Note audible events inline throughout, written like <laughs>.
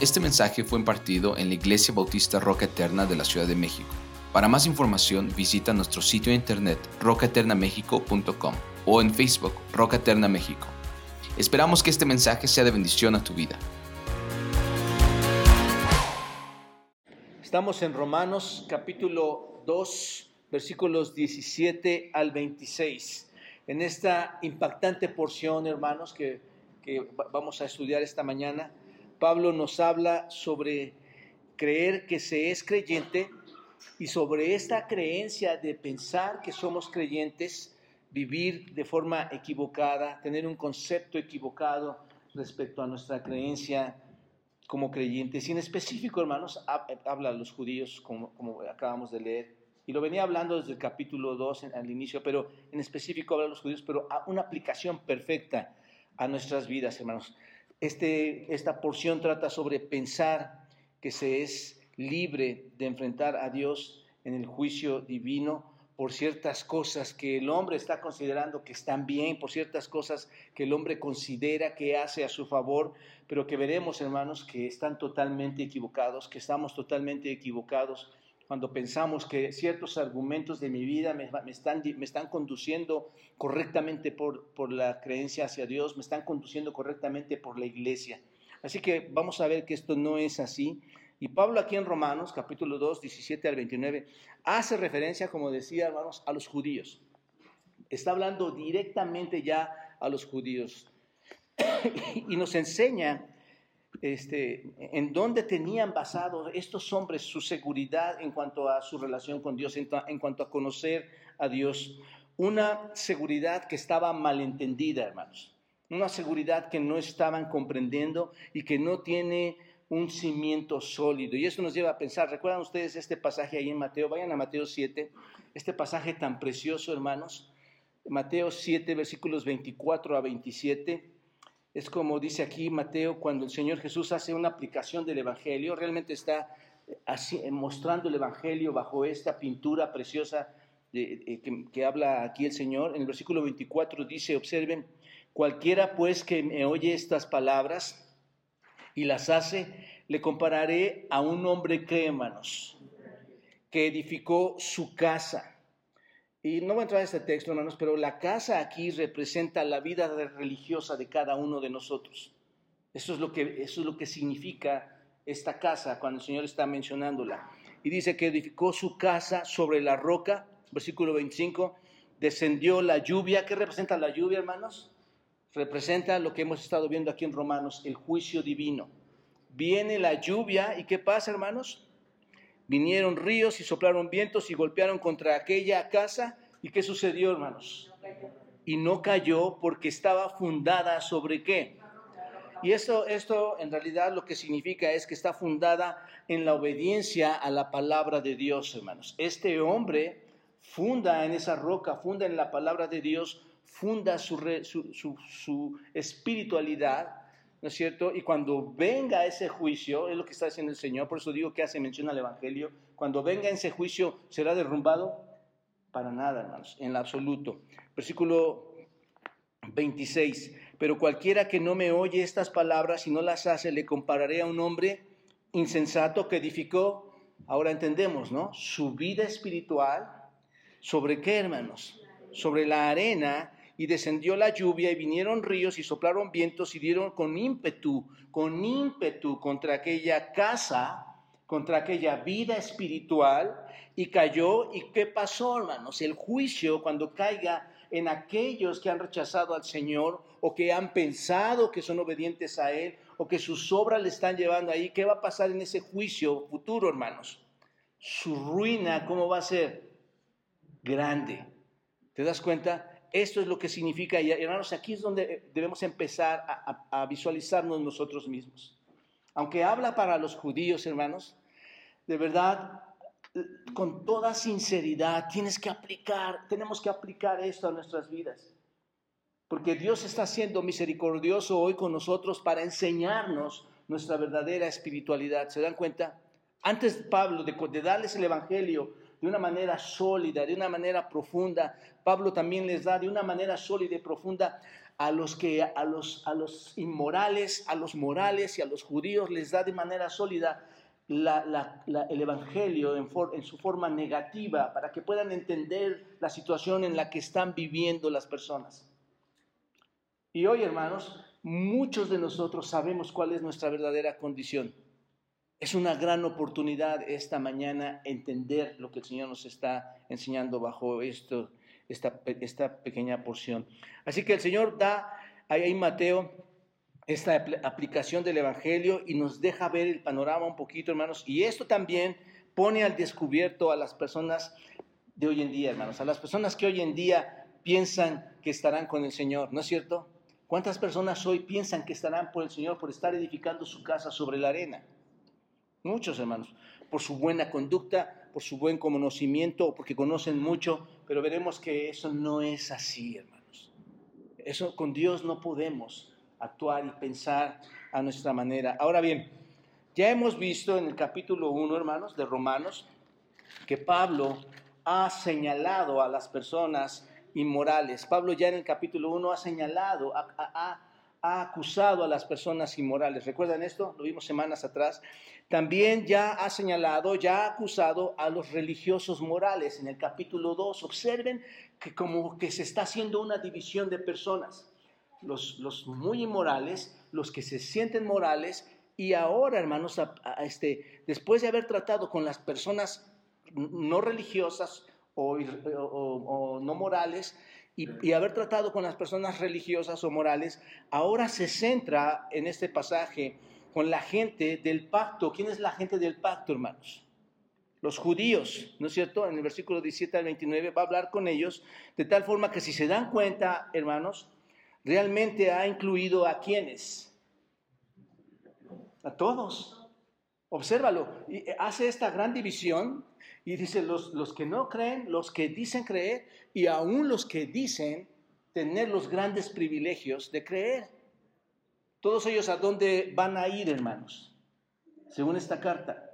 Este mensaje fue impartido en la Iglesia Bautista Roca Eterna de la Ciudad de México. Para más información visita nuestro sitio de internet rocaeternamexico.com o en Facebook Roca Eterna México. Esperamos que este mensaje sea de bendición a tu vida. Estamos en Romanos capítulo 2, versículos 17 al 26. En esta impactante porción, hermanos, que, que vamos a estudiar esta mañana, Pablo nos habla sobre creer que se es creyente y sobre esta creencia de pensar que somos creyentes, vivir de forma equivocada, tener un concepto equivocado respecto a nuestra creencia como creyentes. Y en específico, hermanos, habla a los judíos, como, acabamos de leer, y lo venía hablando desde el capítulo 2 al inicio, pero en específico habla a los judíos, pero a una aplicación perfecta a nuestras vidas, hermanos. Este, esta porción trata sobre pensar que se es libre de enfrentar a Dios en el juicio divino por ciertas cosas que el hombre está considerando que están bien, por ciertas cosas que el hombre considera que hace a su favor, pero que veremos, hermanos, que están totalmente equivocados, que estamos totalmente equivocados cuando pensamos que ciertos argumentos de mi vida me, están, me están conduciendo correctamente por, por la creencia hacia Dios, me están conduciendo correctamente por la iglesia. Así que vamos a ver que esto no es así. Y Pablo aquí en Romanos, capítulo 2, 17 al 29, hace referencia, como decía, hermanos, a los judíos. Está hablando directamente ya a los judíos. <coughs> y nos enseña este, en dónde tenían basado estos hombres su seguridad en cuanto a su relación con Dios, en, cuanto a conocer a Dios. Una seguridad que estaba malentendida, hermanos. Una seguridad que no estaban comprendiendo y que no tiene un cimiento sólido. Y eso nos lleva a pensar, ¿recuerdan ustedes este pasaje ahí en Mateo? Vayan a Mateo 7, este pasaje tan precioso, hermanos. Mateo 7, versículos 24 a 27. Es como dice aquí Mateo, cuando el Señor Jesús hace una aplicación del Evangelio, realmente está así, mostrando el Evangelio bajo esta pintura preciosa de, que, que habla aquí el Señor. En el versículo 24 dice, observen, cualquiera pues que me oye estas palabras y las hace, le compararé a un hombre hermanos, que edificó su casa y no voy a entrar a este texto, hermanos, pero la casa aquí representa la vida religiosa de cada uno de nosotros. Eso es lo que, eso es lo que significa esta casa cuando el Señor está mencionándola. Y dice que edificó su casa sobre la roca, versículo 25, descendió la lluvia. ¿Qué representa la lluvia, hermanos? Representa lo que hemos estado viendo aquí en Romanos, el juicio divino. Viene la lluvia y ¿qué pasa, hermanos? Vinieron ríos y soplaron vientos y golpearon contra aquella casa. ¿Y qué sucedió, hermanos? Y no cayó porque estaba fundada sobre qué? Y esto, esto en realidad lo que significa es que está fundada en la obediencia a la palabra de Dios, hermanos. Este hombre funda en esa roca, funda en la palabra de Dios, funda su, su, su, su espiritualidad ¿no es cierto? Y cuando venga ese juicio, es lo que está diciendo el Señor, por eso digo que hace mención al Evangelio, cuando venga ese juicio, ¿será derrumbado? Para nada, hermanos, en lo absoluto. Versículo 26, pero cualquiera que no me oye estas palabras y no las hace, le compararé a un hombre insensato que edificó, ahora entendemos, ¿no? Su vida espiritual, ¿sobre qué, hermanos? Sobre la arena y descendió la lluvia y vinieron ríos y soplaron vientos y dieron con ímpetu, con ímpetu contra aquella casa, contra aquella vida espiritual y cayó. ¿Y qué pasó, hermanos? El juicio cuando caiga en aquellos que han rechazado al Señor o que han pensado que son obedientes a Él o que sus obras le están llevando ahí, ¿qué va a pasar en ese juicio futuro, hermanos? Su ruina, ¿cómo va a ser? Grande. ¿Te das cuenta? Esto es lo que significa, y hermanos, aquí es donde debemos empezar a, visualizarnos nosotros mismos. Aunque habla para los judíos, hermanos, de verdad, con toda sinceridad, tienes que aplicar, tenemos que aplicar esto a nuestras vidas. Porque Dios está siendo misericordioso hoy con nosotros para enseñarnos nuestra verdadera espiritualidad. ¿Se dan cuenta? Antes Pablo de, de darles el Evangelio, de una manera sólida, de una manera profunda. Pablo también les da de una manera sólida y profunda a los que a los a los inmorales, a los morales y a los judíos les da de manera sólida el evangelio en, su forma negativa para que puedan entender la situación en la que están viviendo las personas. Y hoy, hermanos, muchos de nosotros sabemos cuál es nuestra verdadera condición. Es una gran oportunidad esta mañana entender lo que el Señor nos está enseñando bajo esto, esta, esta pequeña porción. Así que el Señor da ahí Mateo esta aplicación del Evangelio y nos deja ver el panorama un poquito, hermanos. Y esto también pone al descubierto a las personas de hoy en día, hermanos, a las personas que hoy en día piensan que estarán con el Señor, ¿no es cierto? ¿Cuántas personas hoy piensan que estarán por el Señor por estar edificando su casa sobre la arena? Muchos hermanos, por su buena conducta, por su buen conocimiento, porque conocen mucho, pero veremos que eso no es así, hermanos. Eso con Dios no podemos actuar y pensar a nuestra manera. Ahora bien, ya hemos visto en el capítulo 1, hermanos, de Romanos, que Pablo ha señalado a las personas inmorales. Pablo ya en el capítulo 1 ha señalado, ha acusado a las personas inmorales. ¿Recuerdan esto? Lo vimos semanas atrás. También ya ha señalado, ya ha acusado a los religiosos morales en el capítulo 2. Observen que como que se está haciendo una división de personas. Los, los muy inmorales, los que se sienten morales, y ahora, hermanos, este, después de haber tratado con las personas no religiosas o no morales, y, haber tratado con las personas religiosas o morales, ahora se centra en este pasaje con la gente del pacto. ¿Quién es la gente del pacto, hermanos? Los judíos, ¿no es cierto? En el versículo 17 al 29 va a hablar con ellos de tal forma que si se dan cuenta, hermanos, realmente ha incluido a quienes? A todos. Obsérvalo. Y hace esta gran división y dice, los, los que no creen, los que dicen creer y aún los que dicen tener los grandes privilegios de creer. Todos ellos a dónde van a ir, hermanos, según esta carta,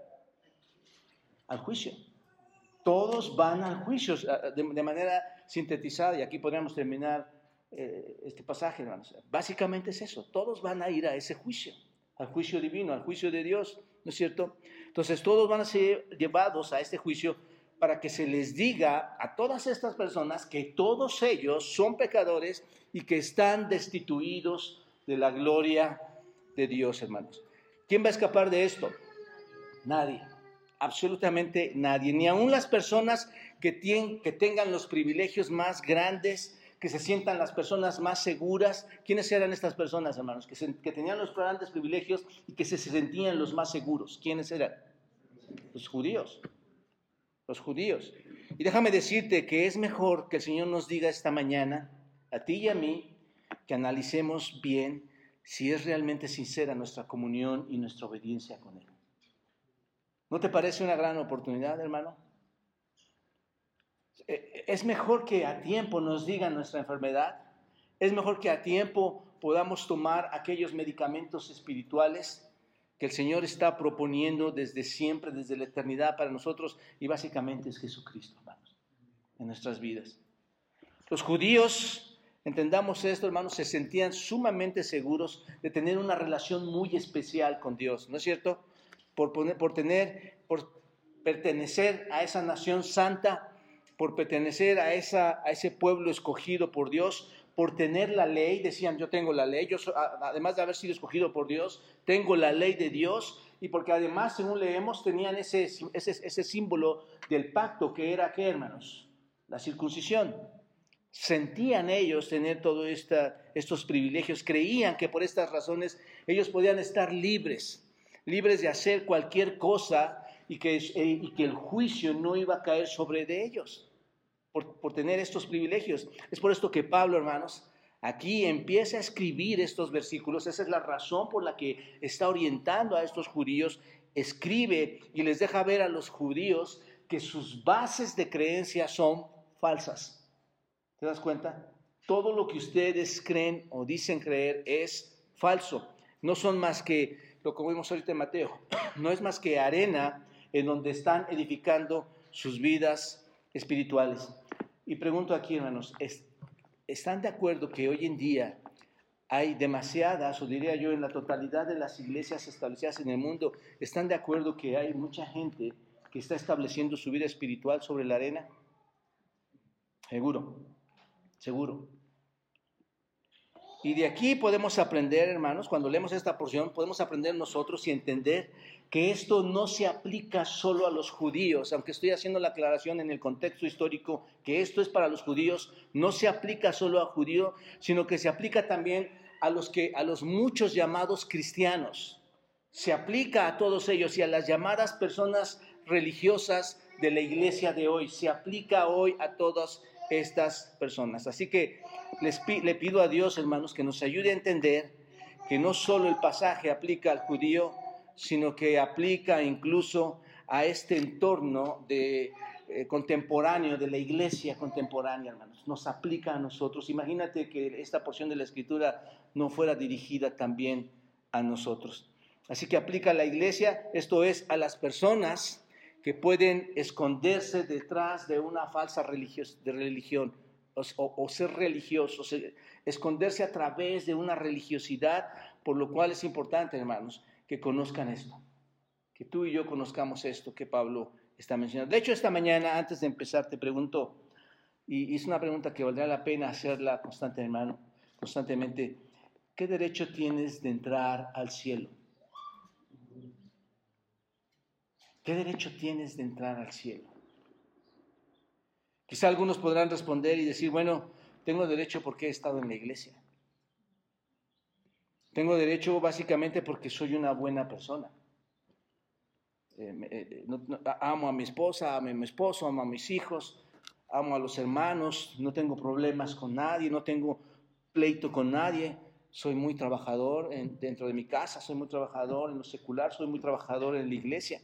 al juicio. Todos van al juicio de, manera sintetizada y aquí podríamos terminar eh, este pasaje, hermanos. Básicamente es eso, todos van a ir a ese juicio, al juicio divino, al juicio de Dios, ¿no es cierto? Entonces todos van a ser llevados a este juicio para que se les diga a todas estas personas que todos ellos son pecadores y que están destituidos de la gloria de Dios, hermanos. ¿Quién va a escapar de esto? Nadie, absolutamente nadie, ni aun las personas que, tienen, que tengan los privilegios más grandes, que se sientan las personas más seguras. ¿Quiénes eran estas personas, hermanos? Que, que tenían los grandes privilegios y que se sentían los más seguros. ¿Quiénes eran? Los judíos. Los judíos. Y déjame decirte que es mejor que el Señor nos diga esta mañana, a ti y a mí, que analicemos bien si es realmente sincera nuestra comunión y nuestra obediencia con Él. ¿No te parece una gran oportunidad, hermano? Es mejor que a tiempo nos digan nuestra enfermedad. Es mejor que a tiempo podamos tomar aquellos medicamentos espirituales que el Señor está proponiendo desde siempre, desde la eternidad para nosotros, y básicamente es Jesucristo, hermanos, en nuestras vidas. Los judíos, entendamos esto, hermanos, se sentían sumamente seguros de tener una relación muy especial con Dios, ¿no es cierto? Por tener, por pertenecer a esa nación santa, por pertenecer a, esa, a ese pueblo escogido por Dios, por tener la ley, decían, yo tengo la ley, yo además de haber sido escogido por Dios, tengo la ley de Dios, y porque además, según leemos, tenían ese, ese, ese símbolo del pacto que era, ¿qué hermanos? La circuncisión. Sentían ellos tener todos estos privilegios, creían que por estas razones ellos podían estar libres, libres de hacer cualquier cosa y que, eh, y que el juicio no iba a caer sobre de ellos por, por tener estos privilegios. Es por esto que Pablo, hermanos, aquí empieza a escribir estos versículos. Esa es la razón por la que está orientando a estos judíos. Escribe y les deja ver a los judíos que sus bases de creencia son falsas. ¿Te das cuenta? Todo lo que ustedes creen o dicen creer es falso. No son más que, lo que vimos ahorita en Mateo, <coughs> no es más que arena en donde están edificando sus vidas espirituales. Y pregunto aquí, hermanos, ¿están de acuerdo que hoy en día hay demasiadas, o diría yo, en la totalidad de las iglesias establecidas en el mundo, están de acuerdo que hay mucha gente que está estableciendo su vida espiritual sobre la arena? Seguro, seguro. Y de aquí podemos aprender, hermanos, cuando leemos esta porción, podemos aprender nosotros y entender que esto no se aplica solo a los judíos, aunque estoy haciendo la aclaración en el contexto histórico que esto es para los judíos, no se aplica solo a judíos, sino que se aplica también a los que a los muchos llamados cristianos. Se aplica a todos ellos y a las llamadas personas religiosas de la iglesia de hoy, se aplica hoy a todas estas personas. Así que les le pido a Dios, hermanos, que nos ayude a entender que no solo el pasaje aplica al judío, sino que aplica incluso a este entorno de, eh, contemporáneo de la iglesia contemporánea, hermanos. Nos aplica a nosotros. Imagínate que esta porción de la escritura no fuera dirigida también a nosotros. Así que aplica a la iglesia, esto es, a las personas que pueden esconderse detrás de una falsa de religión o, ser religiosos, esconderse a través de una religiosidad, por lo cual es importante, hermanos, que conozcan esto, que tú y yo conozcamos esto que Pablo está mencionando. De hecho, esta mañana, antes de empezar, te pregunto, y es una pregunta que valdría la pena hacerla constante, hermano, constantemente, ¿qué derecho tienes de entrar al cielo? ¿Qué derecho tienes de entrar al cielo? Quizá algunos podrán responder y decir, bueno, tengo derecho porque he estado en la iglesia. Tengo derecho básicamente porque soy una buena persona. Eh, eh, amo a mi esposa, amo a mi esposo, amo a mis hijos, amo a los hermanos, no tengo problemas con nadie, no tengo pleito con nadie, soy muy trabajador dentro de mi casa, soy muy trabajador en lo secular, soy muy trabajador en la iglesia.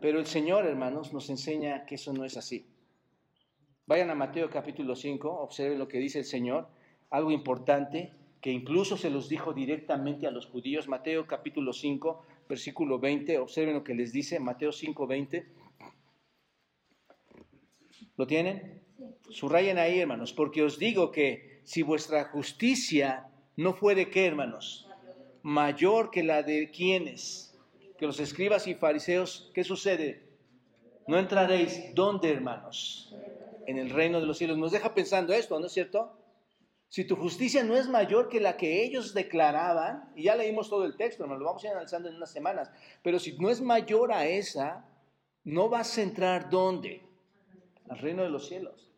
Pero el Señor, hermanos, nos enseña que eso no es así. Vayan a Mateo capítulo 5, observen lo que dice el Señor, algo importante que incluso se los dijo directamente a los judíos. Mateo capítulo 5, versículo 20, observen lo que les dice, Mateo 5, 20. ¿Lo tienen? Subrayen ahí, hermanos, porque os digo que si vuestra justicia no fuere, ¿qué, hermanos? Mayor que la de quienes, que los escribas y fariseos, ¿qué sucede? No entraréis, ¿dónde, hermanos? en el reino de los cielos. Nos deja pensando esto, ¿no es cierto? Si tu justicia no es mayor que la que ellos declaraban, y ya leímos todo el texto, nos lo vamos a ir analizando en unas semanas, pero si no es mayor a esa, no vas a entrar ¿dónde? Al reino de los cielos.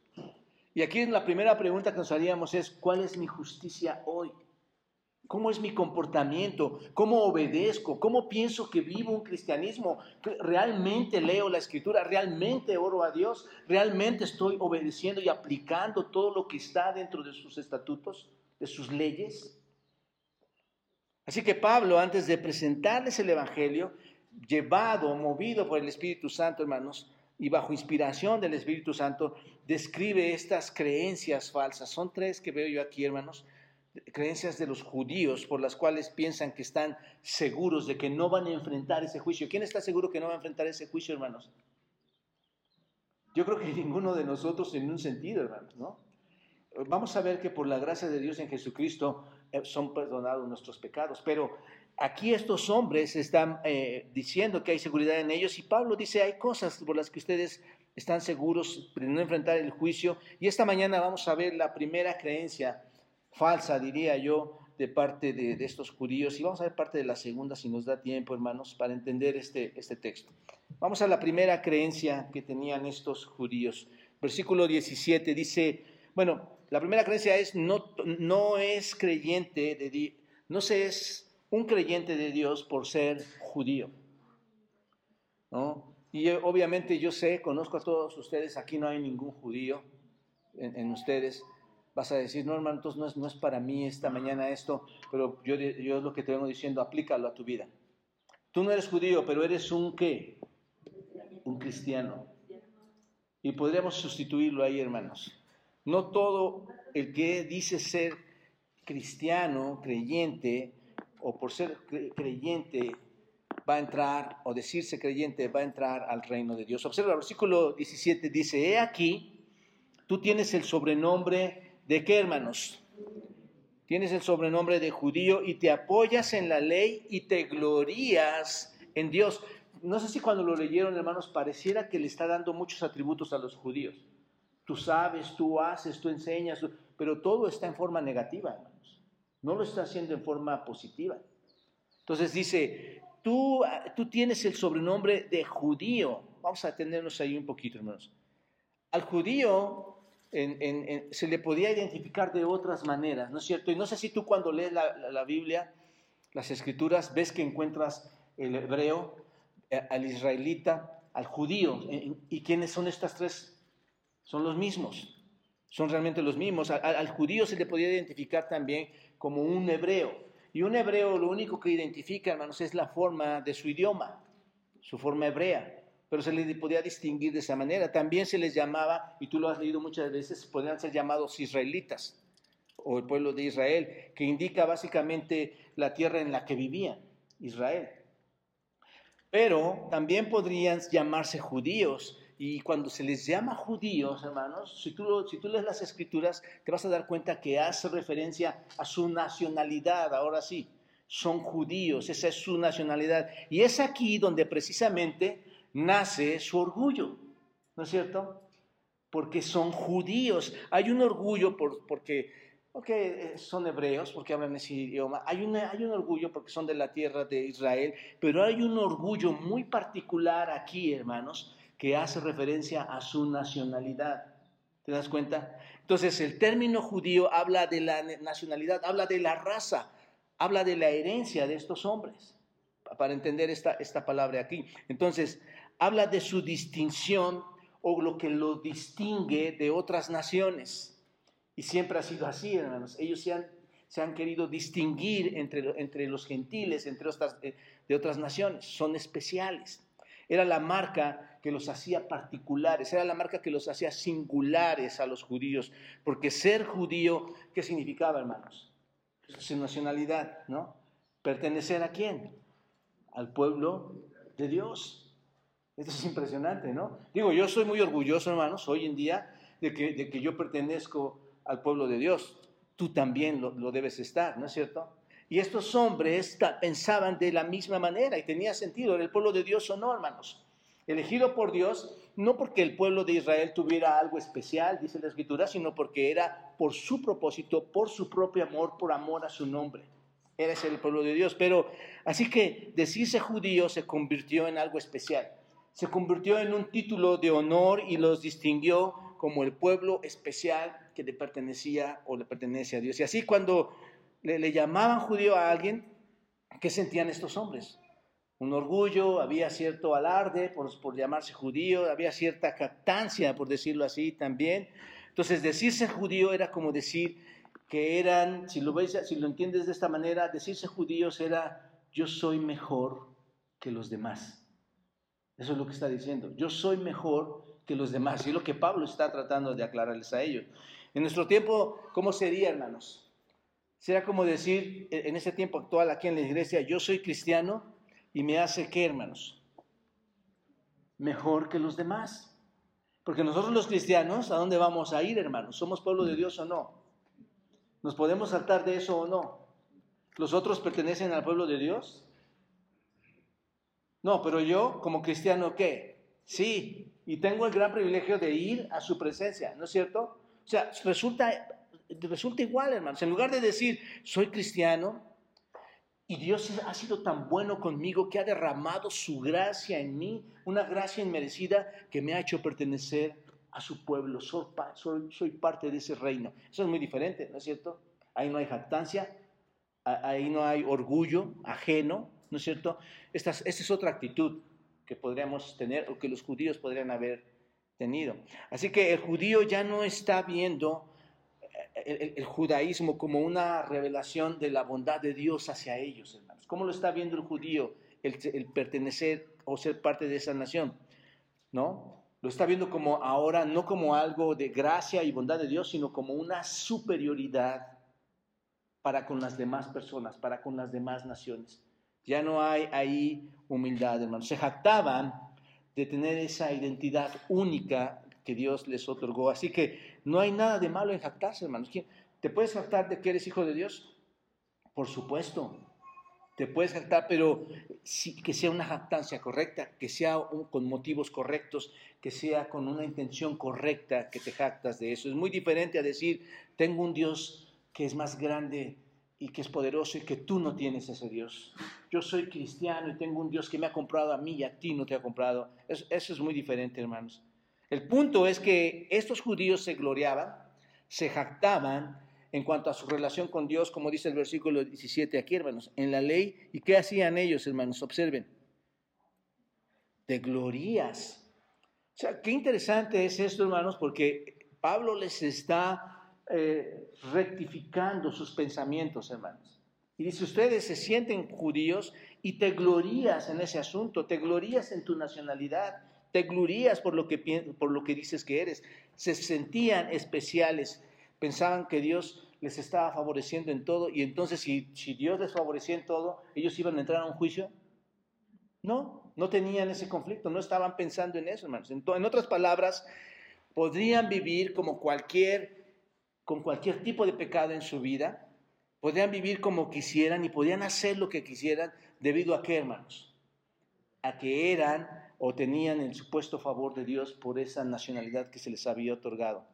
Y aquí la primera pregunta que nos haríamos es, ¿cuál es mi justicia hoy? ¿Cómo es mi comportamiento? ¿Cómo obedezco? ¿Cómo pienso que vivo un cristianismo? ¿Realmente leo la escritura? ¿Realmente oro a Dios? ¿Realmente estoy obedeciendo y aplicando todo lo que está dentro de sus estatutos, de sus leyes? Así que Pablo, antes de presentarles el Evangelio, llevado, movido por el Espíritu Santo, hermanos, y bajo inspiración del Espíritu Santo, describe estas creencias falsas. Son tres que veo yo aquí, hermanos creencias de los judíos por las cuales piensan que están seguros de que no van a enfrentar ese juicio. ¿Quién está seguro que no va a enfrentar ese juicio, hermanos? Yo creo que <laughs> ninguno de nosotros en un sentido, hermanos, ¿no? Vamos a ver que por la gracia de Dios en Jesucristo eh, son perdonados nuestros pecados, pero aquí estos hombres están eh, diciendo que hay seguridad en ellos y Pablo dice hay cosas por las que ustedes están seguros de no enfrentar el juicio y esta mañana vamos a ver la primera creencia falsa, diría yo, de parte de, estos judíos. Y vamos a ver parte de la segunda, si nos da tiempo, hermanos, para entender este, este texto. Vamos a la primera creencia que tenían estos judíos. Versículo 17 dice, bueno, la primera creencia es, no, no es creyente de no se es un creyente de Dios por ser judío. ¿no? Y obviamente yo sé, conozco a todos ustedes, aquí no hay ningún judío en ustedes, vas a decir, no, hermano, entonces no es, no es para mí esta mañana esto, pero yo, yo es lo que te vengo diciendo, aplícalo a tu vida. Tú no eres judío, pero eres un qué? Un cristiano. Y podríamos sustituirlo ahí, hermanos. No todo el que dice ser cristiano, creyente, o por ser creyente, va a entrar, o decirse creyente, va a entrar al reino de Dios. Observa, el versículo 17 dice, he aquí, tú tienes el sobrenombre de qué, hermanos? Tienes el sobrenombre de judío y te apoyas en la ley y te glorías en Dios. No sé si cuando lo leyeron, hermanos, pareciera que le está dando muchos atributos a los judíos. Tú sabes, tú haces, tú enseñas, pero todo está en forma negativa, hermanos. No lo está haciendo en forma positiva. Entonces dice, tú, tú tienes el sobrenombre de judío. Vamos a atendernos ahí un poquito, hermanos. Al judío se le podía identificar de otras maneras, ¿no es cierto? Y no sé si tú cuando lees la, Biblia, las escrituras, ves que encuentras el hebreo, eh, al israelita, al judío. ¿Y quiénes son estas tres? Son los mismos, son realmente los mismos. al judío se le podía identificar también como un hebreo. Y un hebreo lo único que identifica, hermanos, es la forma de su idioma, su forma hebrea pero se les podía distinguir de esa manera. También se les llamaba, y tú lo has leído muchas veces, podrían ser llamados israelitas o el pueblo de Israel, que indica básicamente la tierra en la que vivían, Israel. Pero también podrían llamarse judíos, y cuando se les llama judíos, hermanos, si tú, si tú lees las escrituras, te vas a dar cuenta que hace referencia a su nacionalidad, ahora sí, son judíos, esa es su nacionalidad. Y es aquí donde precisamente nace su orgullo, ¿no es cierto? Porque son judíos. Hay un orgullo por, porque, porque son hebreos, porque hablan ese idioma. Hay, hay un orgullo porque son de la tierra de Israel, pero hay un orgullo muy particular aquí, hermanos, que hace referencia a su nacionalidad. ¿Te das cuenta? Entonces, el término judío habla de la nacionalidad, habla de la raza, habla de la herencia de estos hombres, para entender esta, esta palabra aquí. Entonces, habla de su distinción o lo que lo distingue de otras naciones. Y siempre ha sido así, hermanos. Ellos se han, se han querido distinguir entre, entre los gentiles, entre otras, eh, de otras naciones. Son especiales. Era la marca que los hacía particulares, era la marca que los hacía singulares a los judíos. Porque ser judío, ¿qué significaba, hermanos? Su nacionalidad, ¿no? ¿Pertenecer a quién? Al pueblo de Dios. Esto es impresionante, ¿no? Digo, yo soy muy orgulloso, hermanos, hoy en día, de que, de que yo pertenezco al pueblo de Dios. Tú también lo, lo debes estar, ¿no es cierto? Y estos hombres pensaban de la misma manera y tenía sentido, ¿era el pueblo de Dios o no, hermanos? Elegido por Dios, no porque el pueblo de Israel tuviera algo especial, dice la Escritura, sino porque era por su propósito, por su propio amor, por amor a su nombre. Era ese el pueblo de Dios. Pero así que decirse judío se convirtió en algo especial se convirtió en un título de honor y los distinguió como el pueblo especial que le pertenecía o le pertenece a Dios. Y así cuando le, llamaban judío a alguien, ¿qué sentían estos hombres? Un orgullo, había cierto alarde por, por llamarse judío, había cierta captancia, por decirlo así, también. Entonces, decirse judío era como decir que eran, si lo, veis, si lo entiendes de esta manera, decirse judíos era yo soy mejor que los demás. Eso es lo que está diciendo. Yo soy mejor que los demás. Y es lo que Pablo está tratando de aclararles a ellos. En nuestro tiempo, ¿cómo sería, hermanos? Será como decir, en ese tiempo actual aquí en la iglesia, yo soy cristiano y me hace qué, hermanos? Mejor que los demás. Porque nosotros los cristianos, ¿a dónde vamos a ir, hermanos? ¿Somos pueblo de Dios o no? ¿Nos podemos saltar de eso o no? ¿Los otros pertenecen al pueblo de Dios? No, pero yo como cristiano, ¿qué? Sí, y tengo el gran privilegio de ir a su presencia, ¿no es cierto? O sea, resulta, resulta igual, hermanos. En lugar de decir, soy cristiano y Dios ha sido tan bueno conmigo que ha derramado su gracia en mí, una gracia inmerecida que me ha hecho pertenecer a su pueblo. Soy, soy, parte de ese reino. Eso es muy diferente, ¿no es cierto? Ahí no hay jactancia, ahí no hay orgullo ajeno, ¿no es cierto? Esta, es otra actitud que podríamos tener o que los judíos podrían haber tenido. Así que el judío ya no está viendo eh, el, judaísmo como una revelación de la bondad de Dios hacia ellos, hermanos. ¿Cómo lo está viendo el judío el, el pertenecer o ser parte de esa nación? ¿No? Lo está viendo como ahora, no como algo de gracia y bondad de Dios, sino como una superioridad para con las demás personas, para con las demás naciones. Ya no hay ahí humildad, hermanos. Se jactaban de tener esa identidad única que Dios les otorgó. Así que no hay nada de malo en jactarse, hermanos. ¿Te puedes jactar de que eres hijo de Dios? Por supuesto. Te puedes jactar, pero sí, que sea una jactancia correcta, que sea con motivos correctos, que sea con una intención correcta que te jactas de eso. Es muy diferente a decir, tengo un Dios que es más grande y que es poderoso y que tú no tienes ese Dios. Yo soy cristiano y tengo un Dios que me ha comprado a mí y a ti no te ha comprado. Eso, es muy diferente, hermanos. El punto es que estos judíos se gloriaban, se jactaban en cuanto a su relación con Dios, como dice el versículo 17 aquí, hermanos, en la ley. ¿Y qué hacían ellos, hermanos? Observen. De glorías. O sea, qué interesante es esto, hermanos, porque Pablo les está eh, rectificando sus pensamientos, hermanos. Y dice, ustedes se sienten judíos y te glorías en ese asunto, te glorías en tu nacionalidad, te glorías por lo que, por lo que dices que eres. Se sentían especiales, pensaban que Dios les estaba favoreciendo en todo y entonces si, si Dios les favorecía en todo, ellos iban a entrar a un juicio. No, no tenían ese conflicto, no estaban pensando en eso, hermanos. En, en otras palabras, podrían vivir como cualquier con cualquier tipo de pecado en su vida, podían vivir como quisieran y podían hacer lo que quisieran debido a qué, hermanos? A que eran o tenían el supuesto favor de Dios por esa nacionalidad que se les había otorgado.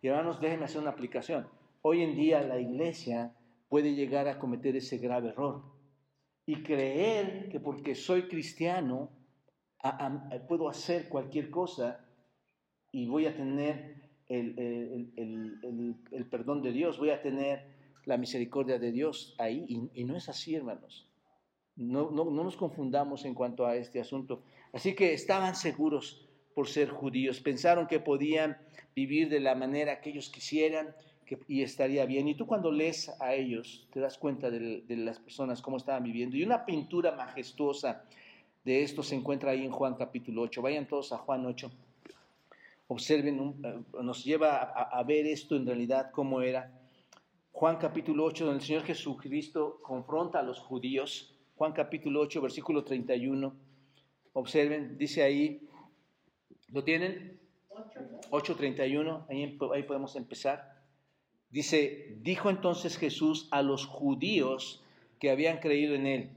Y hermanos, déjenme hacer una aplicación. Hoy en día la iglesia puede llegar a cometer ese grave error y creer que porque soy cristiano puedo hacer cualquier cosa y voy a tener el, perdón de Dios, voy a tener la misericordia de Dios ahí. Y, no es así, hermanos. No, no, nos confundamos en cuanto a este asunto. Así que estaban seguros por ser judíos, pensaron que podían vivir de la manera que ellos quisieran y estaría bien. Y tú cuando lees a ellos te das cuenta de, de las personas, cómo estaban viviendo. Y una pintura majestuosa de esto se encuentra ahí en Juan capítulo 8. Vayan todos a Juan 8 observen, eh, nos lleva a, ver esto en realidad cómo era. Juan capítulo 8, donde el Señor Jesucristo confronta a los judíos. Juan capítulo 8, versículo 31. Observen, dice ahí, ¿lo tienen? 8.31, ahí, ahí podemos empezar. Dice, dijo entonces Jesús a los judíos que habían creído en él,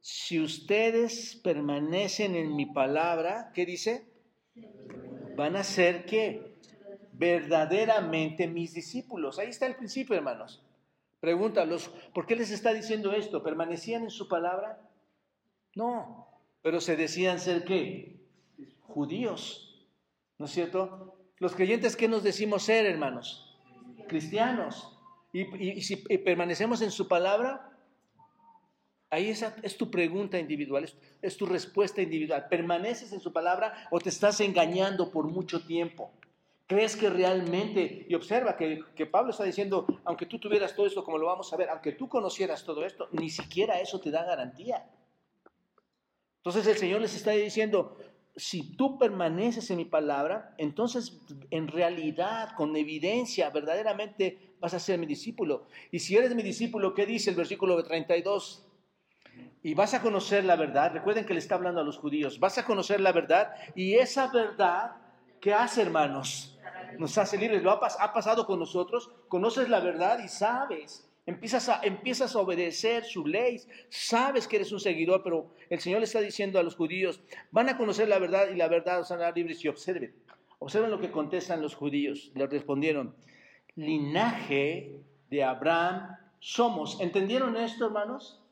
si ustedes permanecen en mi palabra, ¿qué dice? Van a ser que verdaderamente mis discípulos. Ahí está el principio, hermanos. Pregúntalos, ¿por qué les está diciendo esto? ¿Permanecían en su palabra? No, pero se decían ser qué? Judíos. ¿No es cierto? Los creyentes, ¿qué nos decimos ser, hermanos? Cristianos. Y, si permanecemos en su palabra, Ahí es tu pregunta individual, es, tu respuesta individual. ¿Permaneces en su palabra o te estás engañando por mucho tiempo? ¿Crees que realmente, y observa que, que, Pablo está diciendo, aunque tú tuvieras todo esto, como lo vamos a ver, aunque tú conocieras todo esto, ni siquiera eso te da garantía. Entonces el Señor les está diciendo, si tú permaneces en mi palabra, entonces en realidad, con evidencia, verdaderamente vas a ser mi discípulo. Y si eres mi discípulo, ¿qué dice el versículo 32? Y vas a conocer la verdad. Recuerden que le está hablando a los judíos. Vas a conocer la verdad y esa verdad, ¿qué hace, hermanos? Nos hace libres. Lo ha, pasado con nosotros. Conoces la verdad y sabes. Empiezas a, empiezas a obedecer su ley. Sabes que eres un seguidor, pero el Señor le está diciendo a los judíos, van a conocer la verdad y la verdad os hará libres. Y observen, observen lo que contestan los judíos. Le respondieron, linaje de Abraham somos. ¿Entendieron esto, hermanos?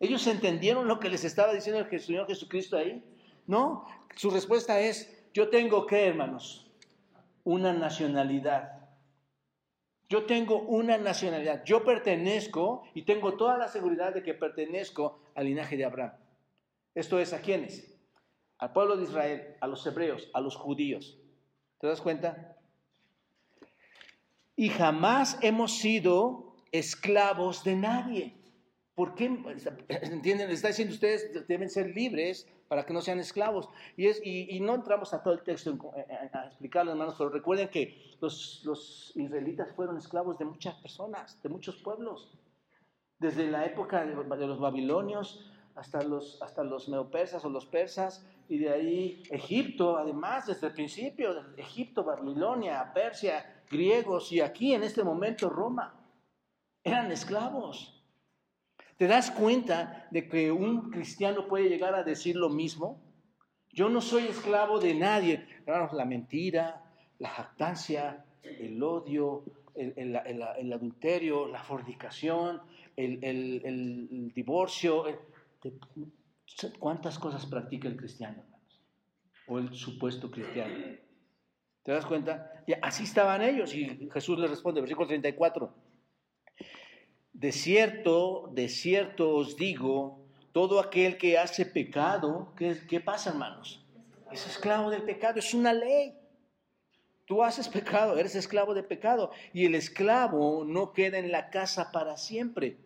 ¿Ellos entendieron lo que les estaba diciendo el Señor Jesucristo ahí? No, su respuesta es, yo tengo que, hermanos, una nacionalidad. Yo tengo una nacionalidad. Yo pertenezco y tengo toda la seguridad de que pertenezco al linaje de Abraham. Esto es a quiénes? Al pueblo de Israel, a los hebreos, a los judíos. ¿Te das cuenta? Y jamás hemos sido esclavos de nadie. ¿Por qué? <clears throat> ¿Entienden? Está diciendo ustedes deben ser libres para que no sean esclavos. Y, es, y, no entramos a todo el texto a explicarlo, hermanos, pero recuerden que los, los israelitas fueron esclavos de muchas personas, de muchos pueblos. desde la época de, los babilonios hasta los, hasta los neopersas o los persas, y de ahí Egipto, además, desde el principio, Egipto, Babilonia, Persia, griegos, y aquí en este momento Roma, eran esclavos. ¿Te das cuenta de que un cristiano puede llegar a decir lo mismo? Yo no soy esclavo de nadie. la mentira, la jactancia, el odio, el, adulterio, la fornicación, el, divorcio. ¿Cuántas cosas practica el cristiano, hermanos? O el supuesto cristiano. ¿Te das cuenta? Y así estaban ellos. Y Jesús les responde, versículo 34. De cierto, de cierto os digo, todo aquel que hace pecado, ¿qué, qué pasa, hermanos? Es esclavo del pecado, es una ley. Tú haces pecado, eres esclavo de pecado. Y el esclavo no queda en la casa para siempre.